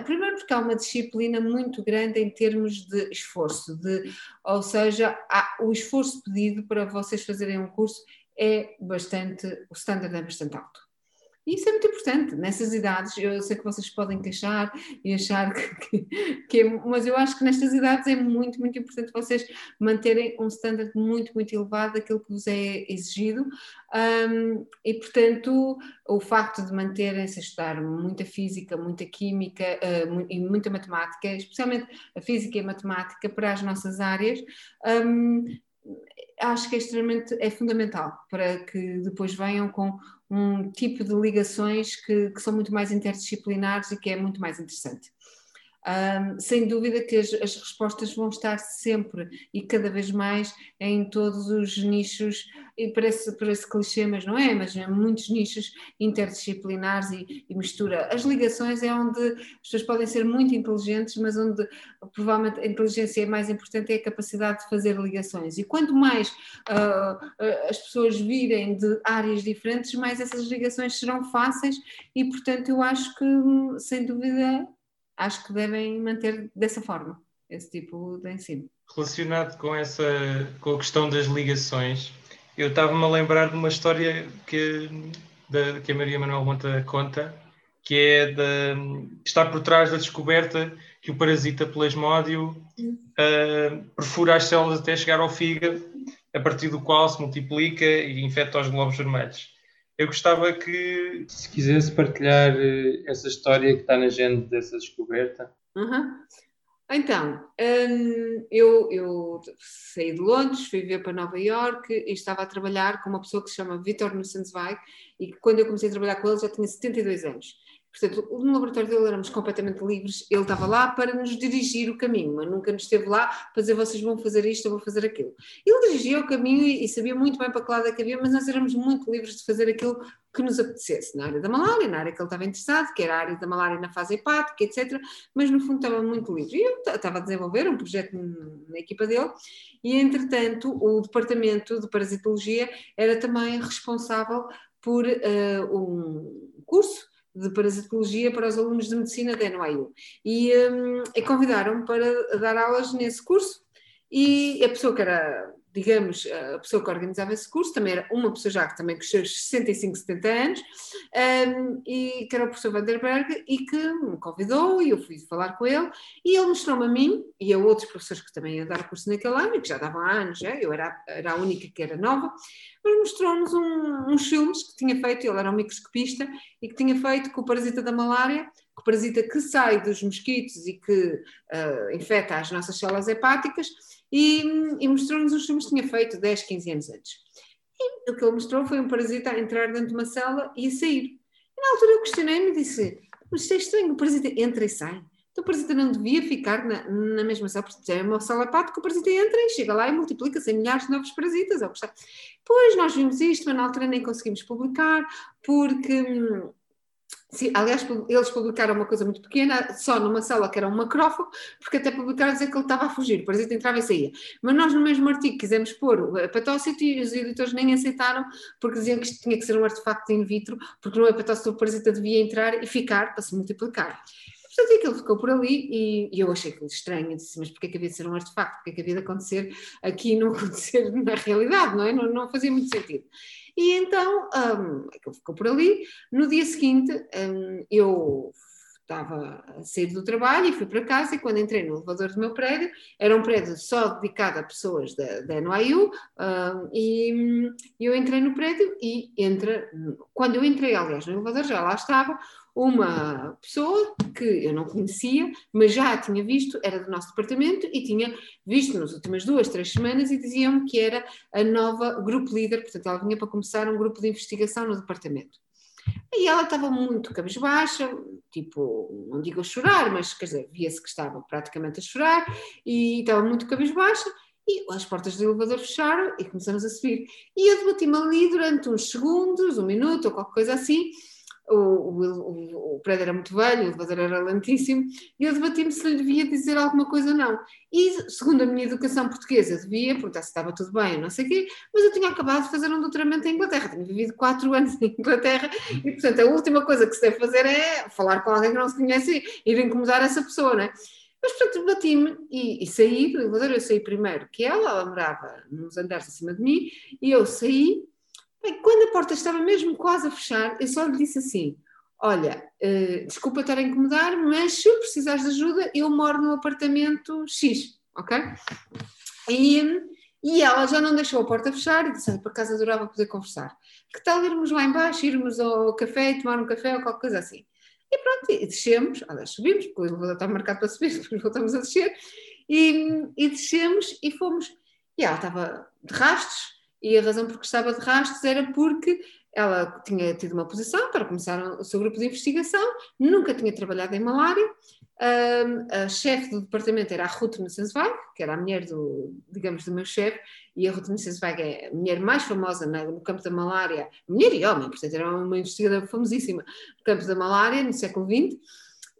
Primeiro porque há uma disciplina muito grande em termos de esforço, de, ou seja, há, o esforço pedido para vocês fazerem um curso é bastante, o standard é bastante alto. E isso é muito importante, nessas idades, eu sei que vocês podem queixar e achar que, que, é, mas eu acho que nestas idades é muito, muito importante vocês manterem um standard muito, muito elevado daquilo que vos é exigido. Um, e, portanto, o facto de manterem-se a estudar muita física, muita química uh, e muita matemática, especialmente a física e a matemática para as nossas áreas, um, acho que é extremamente é fundamental para que depois venham com um tipo de ligações que, que são muito mais interdisciplinares e que é muito mais interessante. Sem dúvida que as, as, respostas vão estar sempre e cada vez mais em todos os nichos, e parece, parece clichê, mas não é, mas em muitos nichos interdisciplinares e, e, mistura. As ligações é onde as pessoas podem ser muito inteligentes, mas onde provavelmente a inteligência é mais importante é a capacidade de fazer ligações. E quanto mais uh, as pessoas virem de áreas diferentes, mais essas ligações serão fáceis e, portanto, eu acho que, sem dúvida, acho que devem manter dessa forma esse tipo de ensino. relacionado com essa com a questão das ligações, eu estava-me a lembrar de uma história que, da, que a Maria Manuel Monta conta, que é de, está por trás da descoberta que o parasita plasmódio uh, perfura as células até chegar ao fígado, a partir do qual se multiplica e infecta os globos vermelhos. Eu gostava que, se quisesse partilhar eh, essa história que está na gente dessa descoberta. Uhum. Então, hum, eu, eu, saí de Londres, fui ver para Nova York e estava a trabalhar com uma pessoa que se chama Vitor Nussensweig e que quando eu comecei a trabalhar com ele já tinha 72 anos. Portanto, no laboratório dele éramos completamente livres, ele estava lá para nos dirigir o caminho, mas nunca nos esteve lá para dizer vocês vão fazer isto ou vão fazer aquilo. Ele dirigia o caminho e, sabia muito bem para que lado é que havia, mas nós éramos muito livres de fazer aquilo que nos apetecesse, na área da malária, na área que ele estava interessado, que era a área da malária na fase hepática, etc. Mas no fundo estava muito livre. E eu estava a desenvolver um projeto na equipa dele, e entretanto o departamento de parasitologia era também responsável por uh, um curso de parasitologia para os alunos de medicina da NYU. E, um, e convidaram-me para dar aulas nesse curso e a pessoa que era digamos, a pessoa que organizava esse curso, também era uma pessoa já que também com seus 65, 70 anos, um, e que era o professor Vanderberg, e que me convidou, e eu fui falar com ele, e ele mostrou-me a mim, e a outros professores que também iam dar curso naquele ano, e que já davam há anos, já, eu era, era a única que era nova, mas mostrou-nos um, uns filmes que tinha feito, ele era um microscopista, e que tinha feito com o parasita da malária, que o parasita que sai dos mosquitos e que uh, infecta as nossas células hepáticas, e, e mostrou-nos os filmes que tinha feito 10, 15 anos antes. E o que ele mostrou foi um parasita a entrar dentro de uma cela e a sair. E na altura eu questionei-me e disse: Mas isto é estranho, o parasita entra e sai. Então o parasita não devia ficar na, na mesma cela, porque é uma cela hepática, o parasita entra e chega lá e multiplica-se em milhares de novos parasitas. É pois nós vimos isto, mas na altura nem conseguimos publicar, porque hum, Sim, aliás, eles publicaram uma coisa muito pequena, só numa sala que era um macrófago, porque até publicaram dizer que ele estava a fugir, o parasita entrava e saía. Mas nós, no mesmo artigo, quisemos pôr o hepatócito e os editores nem aceitaram, porque diziam que isto tinha que ser um artefacto in vitro, porque no hepatócito o parasita devia entrar e ficar para se multiplicar. Portanto, aquilo ficou por ali e, e eu achei aquilo estranho. Eu disse, mas porquê que havia de ser um artefacto? Porquê que havia de acontecer aqui e não acontecer na realidade, não é? Não, não fazia muito sentido. E então, um, aquilo ficou por ali. No dia seguinte, um, eu estava a sair do trabalho e fui para casa e quando entrei no elevador do meu prédio, era um prédio só dedicado a pessoas da, da NYU um, e eu entrei no prédio e entra, quando eu entrei aliás no elevador já lá estava uma pessoa que eu não conhecia, mas já a tinha visto, era do nosso departamento e tinha visto nas últimas duas, três semanas e diziam-me que era a nova grupo líder, portanto ela vinha para começar um grupo de investigação no departamento. E ela estava muito cabisbaixa, tipo, não digo a chorar, mas quer dizer, via-se que estava praticamente a chorar e estava muito cabisbaixa e as portas do elevador fecharam e começamos a subir. E eu debati-me ali durante uns segundos, um minuto ou qualquer coisa assim, o, o, o, prédio era muito velho, o elevador era lentíssimo, e eu debati-me se lhe devia dizer alguma coisa ou não. E, segundo a minha educação portuguesa, devia se estava tudo bem, não sei o quê, mas eu tinha acabado de fazer um doutoramento em Inglaterra, tinha vivido quatro anos em Inglaterra, e, portanto, a última coisa que se deve fazer é falar com alguém que não se conhece e ir incomodar essa pessoa, não é? Mas, portanto, bati-me e, e, saí do elevador. Eu saí primeiro que ela, ela morava nos andares acima de mim, e eu saí Bem, quando a porta estava mesmo quase a fechar, eu só lhe disse assim: Olha, uh, desculpa estar a incomodar, mas se precisares de ajuda, eu moro no apartamento X, ok? E, e ela já não deixou a porta fechar e disse: Por acaso adorava poder conversar. Que tal irmos lá embaixo, irmos ao café, tomar um café ou qualquer coisa assim? E pronto, e descemos, aliás, subimos, porque o elevador estava marcado para subir, depois voltamos a descer, e, e descemos e fomos. E ela estava de rastros, e a razão por que estava de rastros era porque ela tinha tido uma posição para começar o seu grupo de investigação, nunca tinha trabalhado em malária, a chefe do departamento era a Ruth Nussensweig, que era a mulher do, digamos, do meu chefe, e a Ruth Nussensweig é a mulher mais famosa no campo da malária, mulher e homem, portanto era uma investigadora famosíssima no campo da malária no século XX,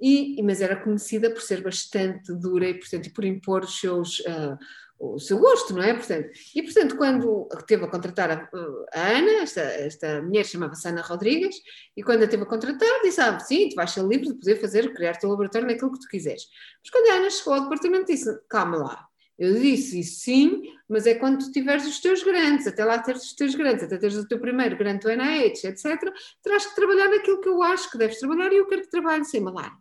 e, mas era conhecida por ser bastante dura e, portanto, por impor os seus, uh, o seu gosto, não é? Portanto, e, portanto, quando teve a contratar a, a Ana, esta, esta mulher chamava-se Ana Rodrigues, e quando a teve a contratar, disse, ah, sim, tu vais ser livre de poder fazer, criar teu laboratório naquilo que tu quiseres. Mas quando a Ana chegou ao departamento, disse, calma lá, Eu disse sim, mas é quando tu tiveres os teus grandes, até lá teres os teus grandes, até teres o teu primeiro grande do NIH, etc., terás que trabalhar naquilo que eu acho que deves trabalhar e eu quero que trabalhe sem malar.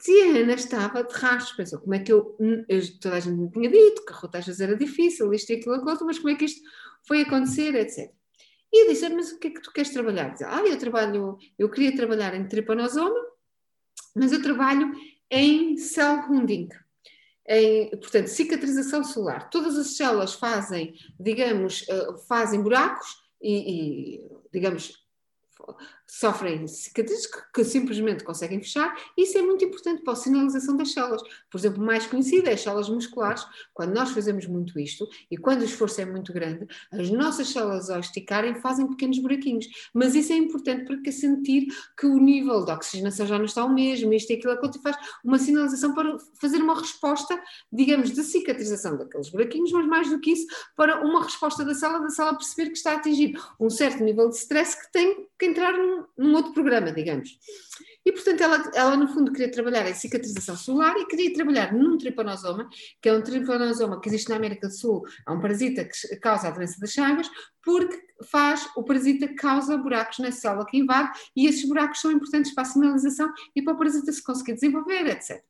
Se a Ana estava de rastro, pensou como é que eu, eu, toda a gente me tinha dito que a rotagens era difícil, isto e aquilo, aquilo, mas como é que isto foi acontecer, etc. E eu disse, mas o que é que tu queres trabalhar? Diz, ah, eu trabalho, eu queria trabalhar em tripanosoma, mas eu trabalho em cell wounding em, portanto, cicatrização solar. Todas as células fazem, digamos, uh, fazem buracos e, e digamos, sofrem cicatrizes que, que, simplesmente conseguem fechar, isso é muito importante para a sinalização das células. Por exemplo, mais conhecida é as células musculares, quando nós fazemos muito isto e quando o esforço é muito grande, as nossas células ao esticarem fazem pequenos buraquinhos, mas isso é importante para sentir que o nível de oxigenação já não está o mesmo, isto e aquilo, aquilo faz uma sinalização para fazer uma resposta, digamos, de cicatrização daqueles buraquinhos, mas mais do que isso, para uma resposta da célula, da célula perceber que está a atingir um certo nível de stress que tem que entrar num, num outro programa, digamos. E, portanto, ela, ela, no fundo queria trabalhar em cicatrização solar e queria trabalhar num tripanosoma, que é um tripanosoma que existe na América do Sul, é um parasita que causa a doença das chagas, porque faz, o parasita causa buracos na célula que invade e esses buracos são importantes para a sinalização e para o parasita se conseguir desenvolver, etc.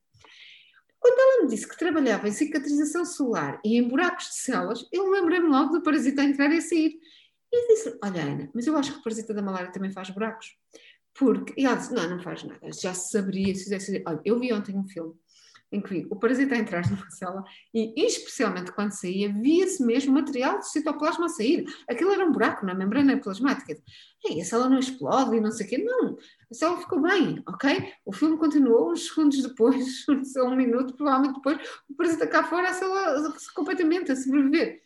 Quando ela me disse que trabalhava em cicatrização solar e em buracos de células, eu lembrei-me logo do parasita entrar e sair. E disse: Olha, Ana, mas eu acho que o parasita da malária também faz buracos. Porque, e ela disse: Não, não faz nada, já saberia se fizesse. Olha, eu vi ontem um filme em que o parasita a entrar numa célula e, especialmente quando saía, via-se mesmo material do citoplasma a sair. Aquilo era um buraco na membrana plasmática. E a célula não explode e não sei o quê. Não, a célula ficou bem, ok? O filme continuou uns segundos depois, um minuto, provavelmente depois, o parasita cá fora, a célula completamente a sobreviver.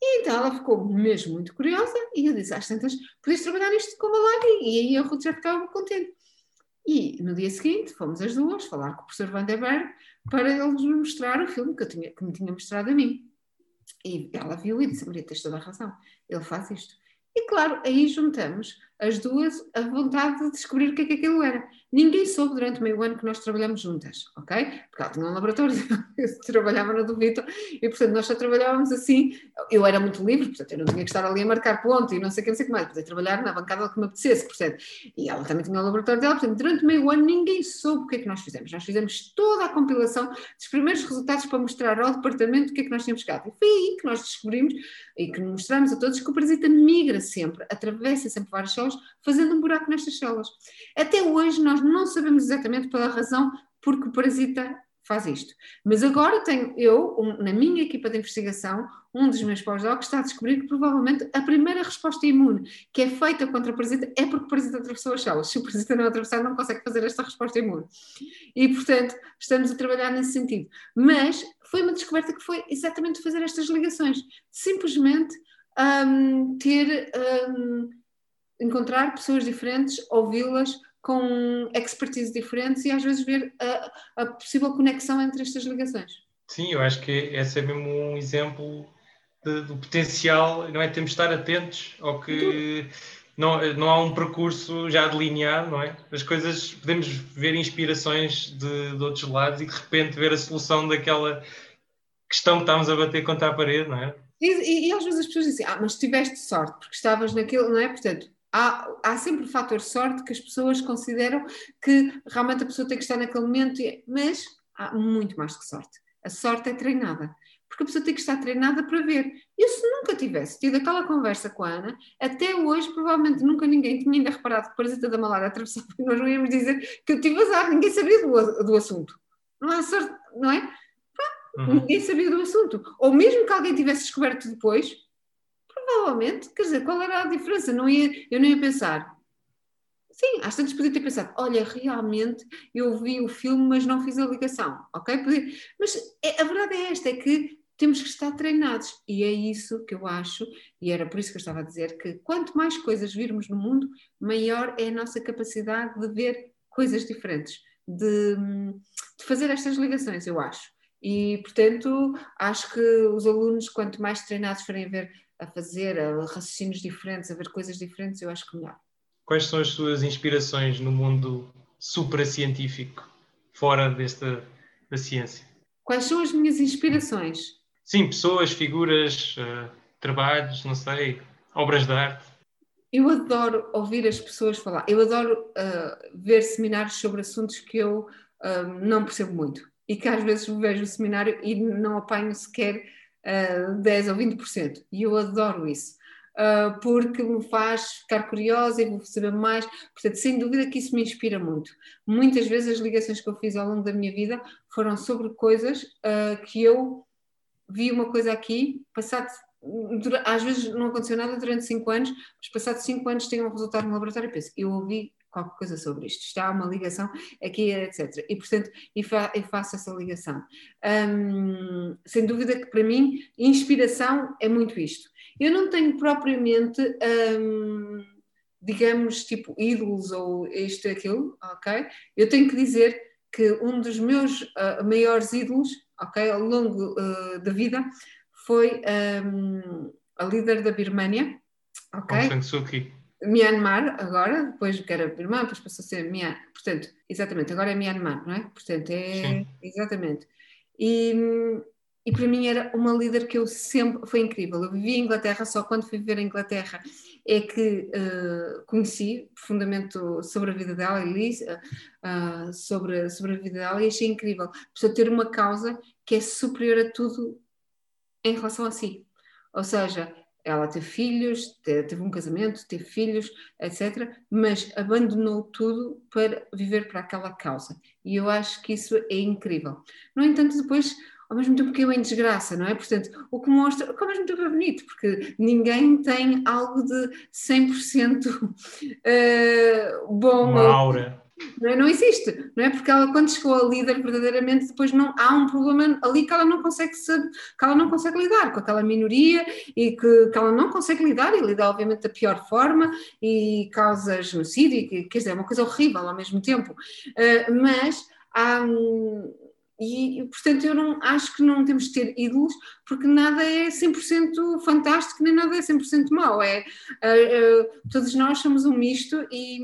E então ela ficou mesmo muito curiosa e eu disse às tantas, podias trabalhar isto com malária e aí a Ruth já ficava contente. E no dia seguinte fomos as duas falar com o professor Van der Berg para ele nos mostrar o filme que, eu tinha, que me tinha mostrado a mim. E ela viu e disse, Maria, tens toda a razão, ele faz isto. E claro, aí juntamos as duas a vontade de descobrir o que é que aquilo era. Ninguém soube durante meio ano que nós trabalhamos juntas, ok? Porque ela tinha um laboratório, eu trabalhava no do Vitor, e portanto nós só trabalhávamos assim. Eu era muito livre, portanto eu não tinha que estar ali a marcar ponto e não sei o que, não sei o que mais, podia trabalhar na bancada que me apetecesse, portanto. E ela também tinha o laboratório dela, portanto durante meio ano ninguém soube o que é que nós fizemos. Nós fizemos toda a compilação dos primeiros resultados para mostrar ao departamento o que é que nós tínhamos chegado. E foi aí que nós descobrimos e que mostramos a todos que o parasita migra sempre, atravessa sempre várias células, fazendo um buraco nestas células. Até hoje nós não sabemos exatamente pela razão porque o parasita faz isto. Mas agora tenho eu, na minha equipa de investigação, um dos meus pós-docs está a descobrir que provavelmente a primeira resposta imune que é feita contra o parasita é porque o parasita atravessou as células. Se o parasita não atravessar, não consegue fazer esta resposta imune. E, portanto, estamos a trabalhar nesse sentido. Mas foi uma descoberta que foi exatamente fazer estas ligações. Simplesmente um, ter... Um, encontrar pessoas diferentes, ouvi-las com expertise diferentes e às vezes ver a, a, possível conexão entre estas ligações. Sim, eu acho que esse é mesmo um exemplo de, do potencial, não é? Temos de estar atentos ao que não, não há um percurso já delineado, não é? As coisas, podemos ver inspirações de, de outros lados e de repente ver a solução daquela questão que estamos a bater contra a parede, não é? E, e, e, às vezes as pessoas dizem, ah, mas tiveste sorte, porque estavas naquilo, não é? Portanto, há, há sempre o fator sorte que as pessoas consideram que realmente a pessoa tem que estar naquele momento, mas há muito mais que sorte. A sorte é treinada, porque a pessoa tem que estar treinada para ver. Eu, se nunca tivesse tido aquela conversa com a Ana, até hoje, provavelmente nunca ninguém tinha ainda reparado que o parasita da malária atravessava e nós não íamos dizer que eu tive azar, ninguém sabia do, do assunto. Não há sorte, não é? Uhum. Ninguém sabia do assunto. Ou mesmo que alguém tivesse descoberto depois, provavelmente, quer dizer, qual era a diferença? Não ia, eu não ia pensar. Sim, às tantas podia ter pensado, olha, realmente eu vi o filme, mas não fiz a ligação, ok? Podia, mas é, a verdade é esta, é que temos que estar treinados e é isso que eu acho, e era por isso que eu estava a dizer, que quanto mais coisas virmos no mundo, maior é a nossa capacidade de ver coisas diferentes, de, de fazer estas ligações, eu acho. E, portanto, acho que os alunos, quanto mais treinados forem a ver a fazer a raciocínios diferentes, a ver coisas diferentes, eu acho que melhor. Quais são as suas inspirações no mundo supracientífico, fora desta da ciência? Quais são as minhas inspirações? Sim, pessoas, figuras, uh, trabalhos, não sei, obras de arte. Eu adoro ouvir as pessoas falar. Eu adoro uh, ver seminários sobre assuntos que eu uh, não percebo muito e que às vezes vejo o seminário e não apanho sequer uh, 10 ou 20%. E eu adoro isso. Uh, porque me faz ficar curiosa e vou saber mais. Portanto, sem dúvida que isso me inspira muito. Muitas vezes as ligações que eu fiz ao longo da minha vida foram sobre coisas uh, que eu vi uma coisa aqui, passado às vezes não aconteceu nada durante 5 anos, mas passados 5 anos tem um resultado no laboratório e penso, eu ouvi qualquer coisa sobre isto, está uma ligação aqui, etc. E portanto, e, fa e faço essa ligação. Um, sem dúvida que para mim, inspiração é muito isto. Eu não tenho propriamente, um, digamos, tipo ídolos ou isto e aquilo, ok? Eu tenho que dizer que um dos meus uh, maiores ídolos, ok, ao longo uh, da vida, foi um, a líder da Birmânia, ok? Aung San Suu Kyi. Myanmar, agora, depois que era Birmã, depois passou a ser Myanmar. Portanto, exatamente, agora é Myanmar, não é? Portanto, é. Sim. Exatamente. E, e para mim era uma líder que eu sempre. Foi incrível. Eu vivi em Inglaterra, só quando fui viver em Inglaterra é que uh, conheci profundamente sobre a vida dela e li uh, sobre, sobre a vida dela e achei incrível. Precisa ter uma causa que é superior a tudo em relação a si. Ou seja, ela teve filhos, teve um casamento, teve filhos, etc. Mas abandonou tudo para viver para aquela causa. E eu acho que isso é incrível. No entanto, depois, ao mesmo tempo que eu em desgraça, não é? Portanto, o que mostra, que ao mesmo tempo é bonito, porque ninguém tem algo de 100% uh, eh, bom. Uma aura. Não, é? não, existe, não é? Porque ela, quando chegou a líder, verdadeiramente, depois não há um problema ali que ela não consegue que ela não consegue lidar com aquela minoria e que, que ela não consegue lidar e lidar, obviamente, da pior forma e causa genocídio, e, quer dizer, é uma coisa horrível ao mesmo tempo. Uh, mas há. Um, e, portanto, eu não acho que não temos de ter ídolos, porque nada é 100% fantástico, nem nada é 100% mau. É, uh, uh, todos nós somos um misto e,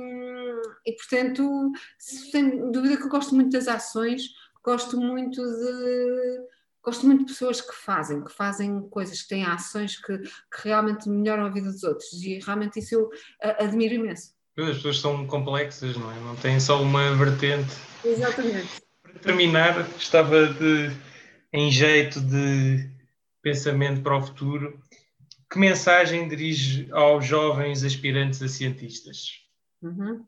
e, portanto, sem dúvida que eu gosto muito das ações, gosto muito de. Gosto muito de pessoas que fazem, que fazem coisas, que têm ações que, que realmente melhoram a vida dos outros e realmente isso eu admiro imenso. As pessoas são complexas, não é? Não têm só uma vertente. Exatamente terminar, estava de, em jeito de pensamento para o futuro, que mensagem dirige aos jovens aspirantes a cientistas? Uhum.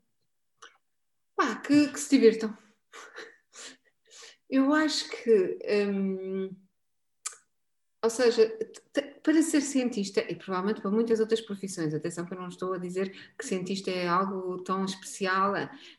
Ah, que, que, se divirtam. Eu acho que. Hum, ou seja, para ser cientista, e provavelmente para muitas outras profissões, atenção que eu não estou a dizer que cientista é algo tão especial,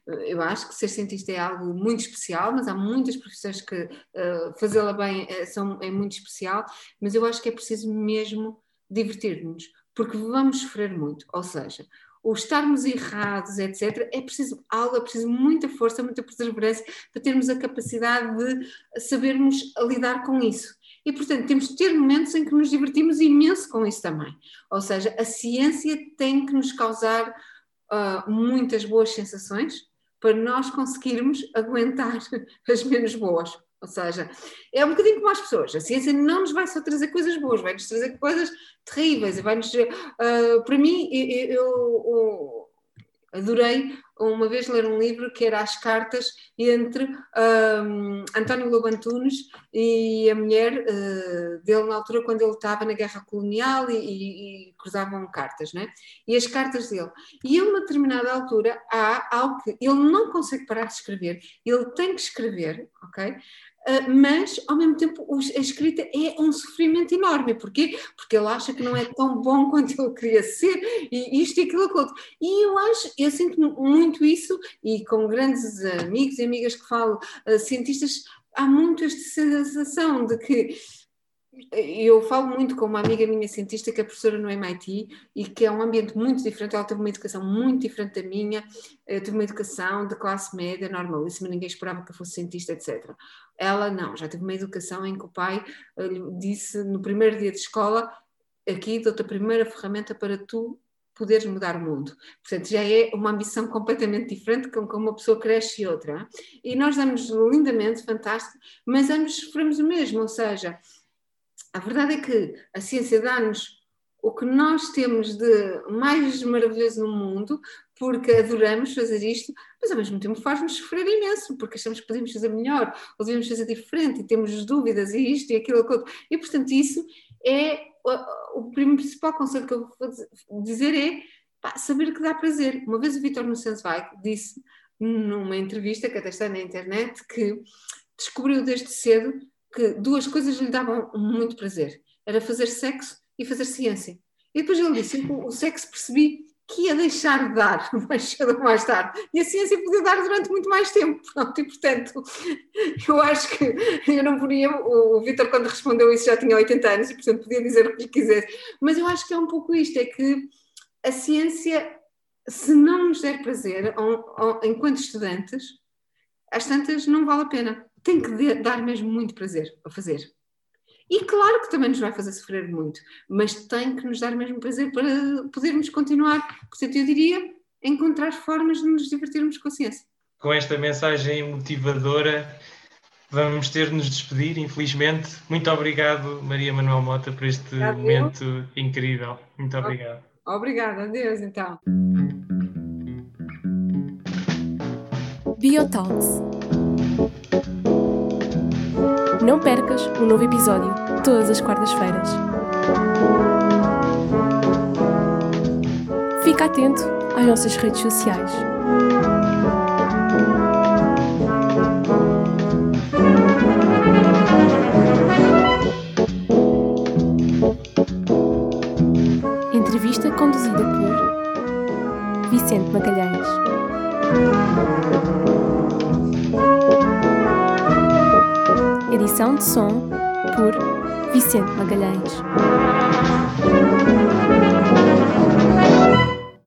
eu acho que ser cientista é algo muito especial, mas há muitas profissões que uh, fazê-la bem é, são, é muito especial, mas eu acho que é preciso mesmo divertir-nos, porque vamos sofrer muito, ou seja, o estarmos errados, etc., é preciso algo, é preciso muita força, muita perseverança para termos a capacidade de sabermos lidar com isso. E, portanto, temos de ter momentos em que nos divertimos imenso com isso também. Ou seja, a ciência tem que nos causar uh, muitas boas sensações para nós conseguirmos aguentar as menos boas. Ou seja, é um bocadinho como as pessoas. A ciência não nos vai só trazer coisas boas, vai nos trazer coisas terríveis. Vai -nos, uh, para mim, eu, eu, eu adorei uma vez ler um livro que era as cartas entre um, António Lobo Antunes e a mulher uh, dele na altura quando ele estava na guerra colonial e, e, e, cruzavam cartas, né? E as cartas dele. E a uma determinada altura há algo que ele não consegue parar de escrever, ele tem que escrever, ok? Ah, mas ao mesmo tempo a escrita é um sofrimento enorme. Porquê? Porque ele acha que não é tão bom quanto ele queria ser, e isto e aquilo, aquilo. E eu acho, eu sinto muito isso, e com grandes amigos e amigas que falo, ah, cientistas, há muito esta sensação de que eu falo muito com uma amiga minha cientista que é professora no MIT e que é um ambiente muito diferente. Ela teve uma educação muito diferente da minha, eu tive uma educação de classe média, normalíssima, ninguém esperava que eu fosse cientista, etc. Ela não, já teve uma educação em que o pai eh, lhe disse no primeiro dia de escola: aqui dou-te a primeira ferramenta para tu poderes mudar o mundo. Portanto, já é uma ambição completamente diferente com, com uma pessoa cresce e outra. E nós damos lindamente, fantástico, mas ambos sofremos o mesmo, ou seja, a verdade é que a ciência dá-nos o que nós temos de mais maravilhoso no mundo, porque adoramos fazer isto, mas ao mesmo tempo faz-nos sofrer imenso, porque achamos que podemos fazer melhor, ou devemos fazer diferente, e temos dúvidas, e isto e aquilo, aquilo. E portanto, isso é o, principal conselho que eu vou dizer é pá, saber que dá prazer. Uma vez o Vitor Nussensweig disse numa entrevista que até está na internet que descobriu desde cedo que duas coisas lhe davam muito prazer. Era fazer sexo e fazer ciência. E depois ele disse que o sexo percebi que ia deixar de dar mais cedo ou mais tarde. E a ciência podia dar durante muito mais tempo. Pronto, e portanto, eu acho que eu não podia. O Vitor, quando respondeu isso, já tinha 80 anos e, portanto, podia dizer o que lhe quisesse. Mas eu acho que é um pouco isto: é que a ciência, se não nos der prazer, enquanto estudantes, às tantas não vale a pena. Tem que dar mesmo muito prazer a fazer. E claro que também nos vai fazer sofrer muito, mas tem que nos dar mesmo prazer para podermos continuar. Portanto, eu diria encontrar formas de nos divertirmos com a ciência. Com esta mensagem motivadora, vamos ter de nos despedir, infelizmente. Muito obrigado, Maria Manuel Mota, por este momento incrível. Muito obrigado. Obrigada, adeus então. Biotalks não percas um novo episódio todas as quartas-feiras. Fica atento às nossas redes sociais. Entrevista conduzida por Vicente Magalhães. Edição de som por Vicente Magalhães.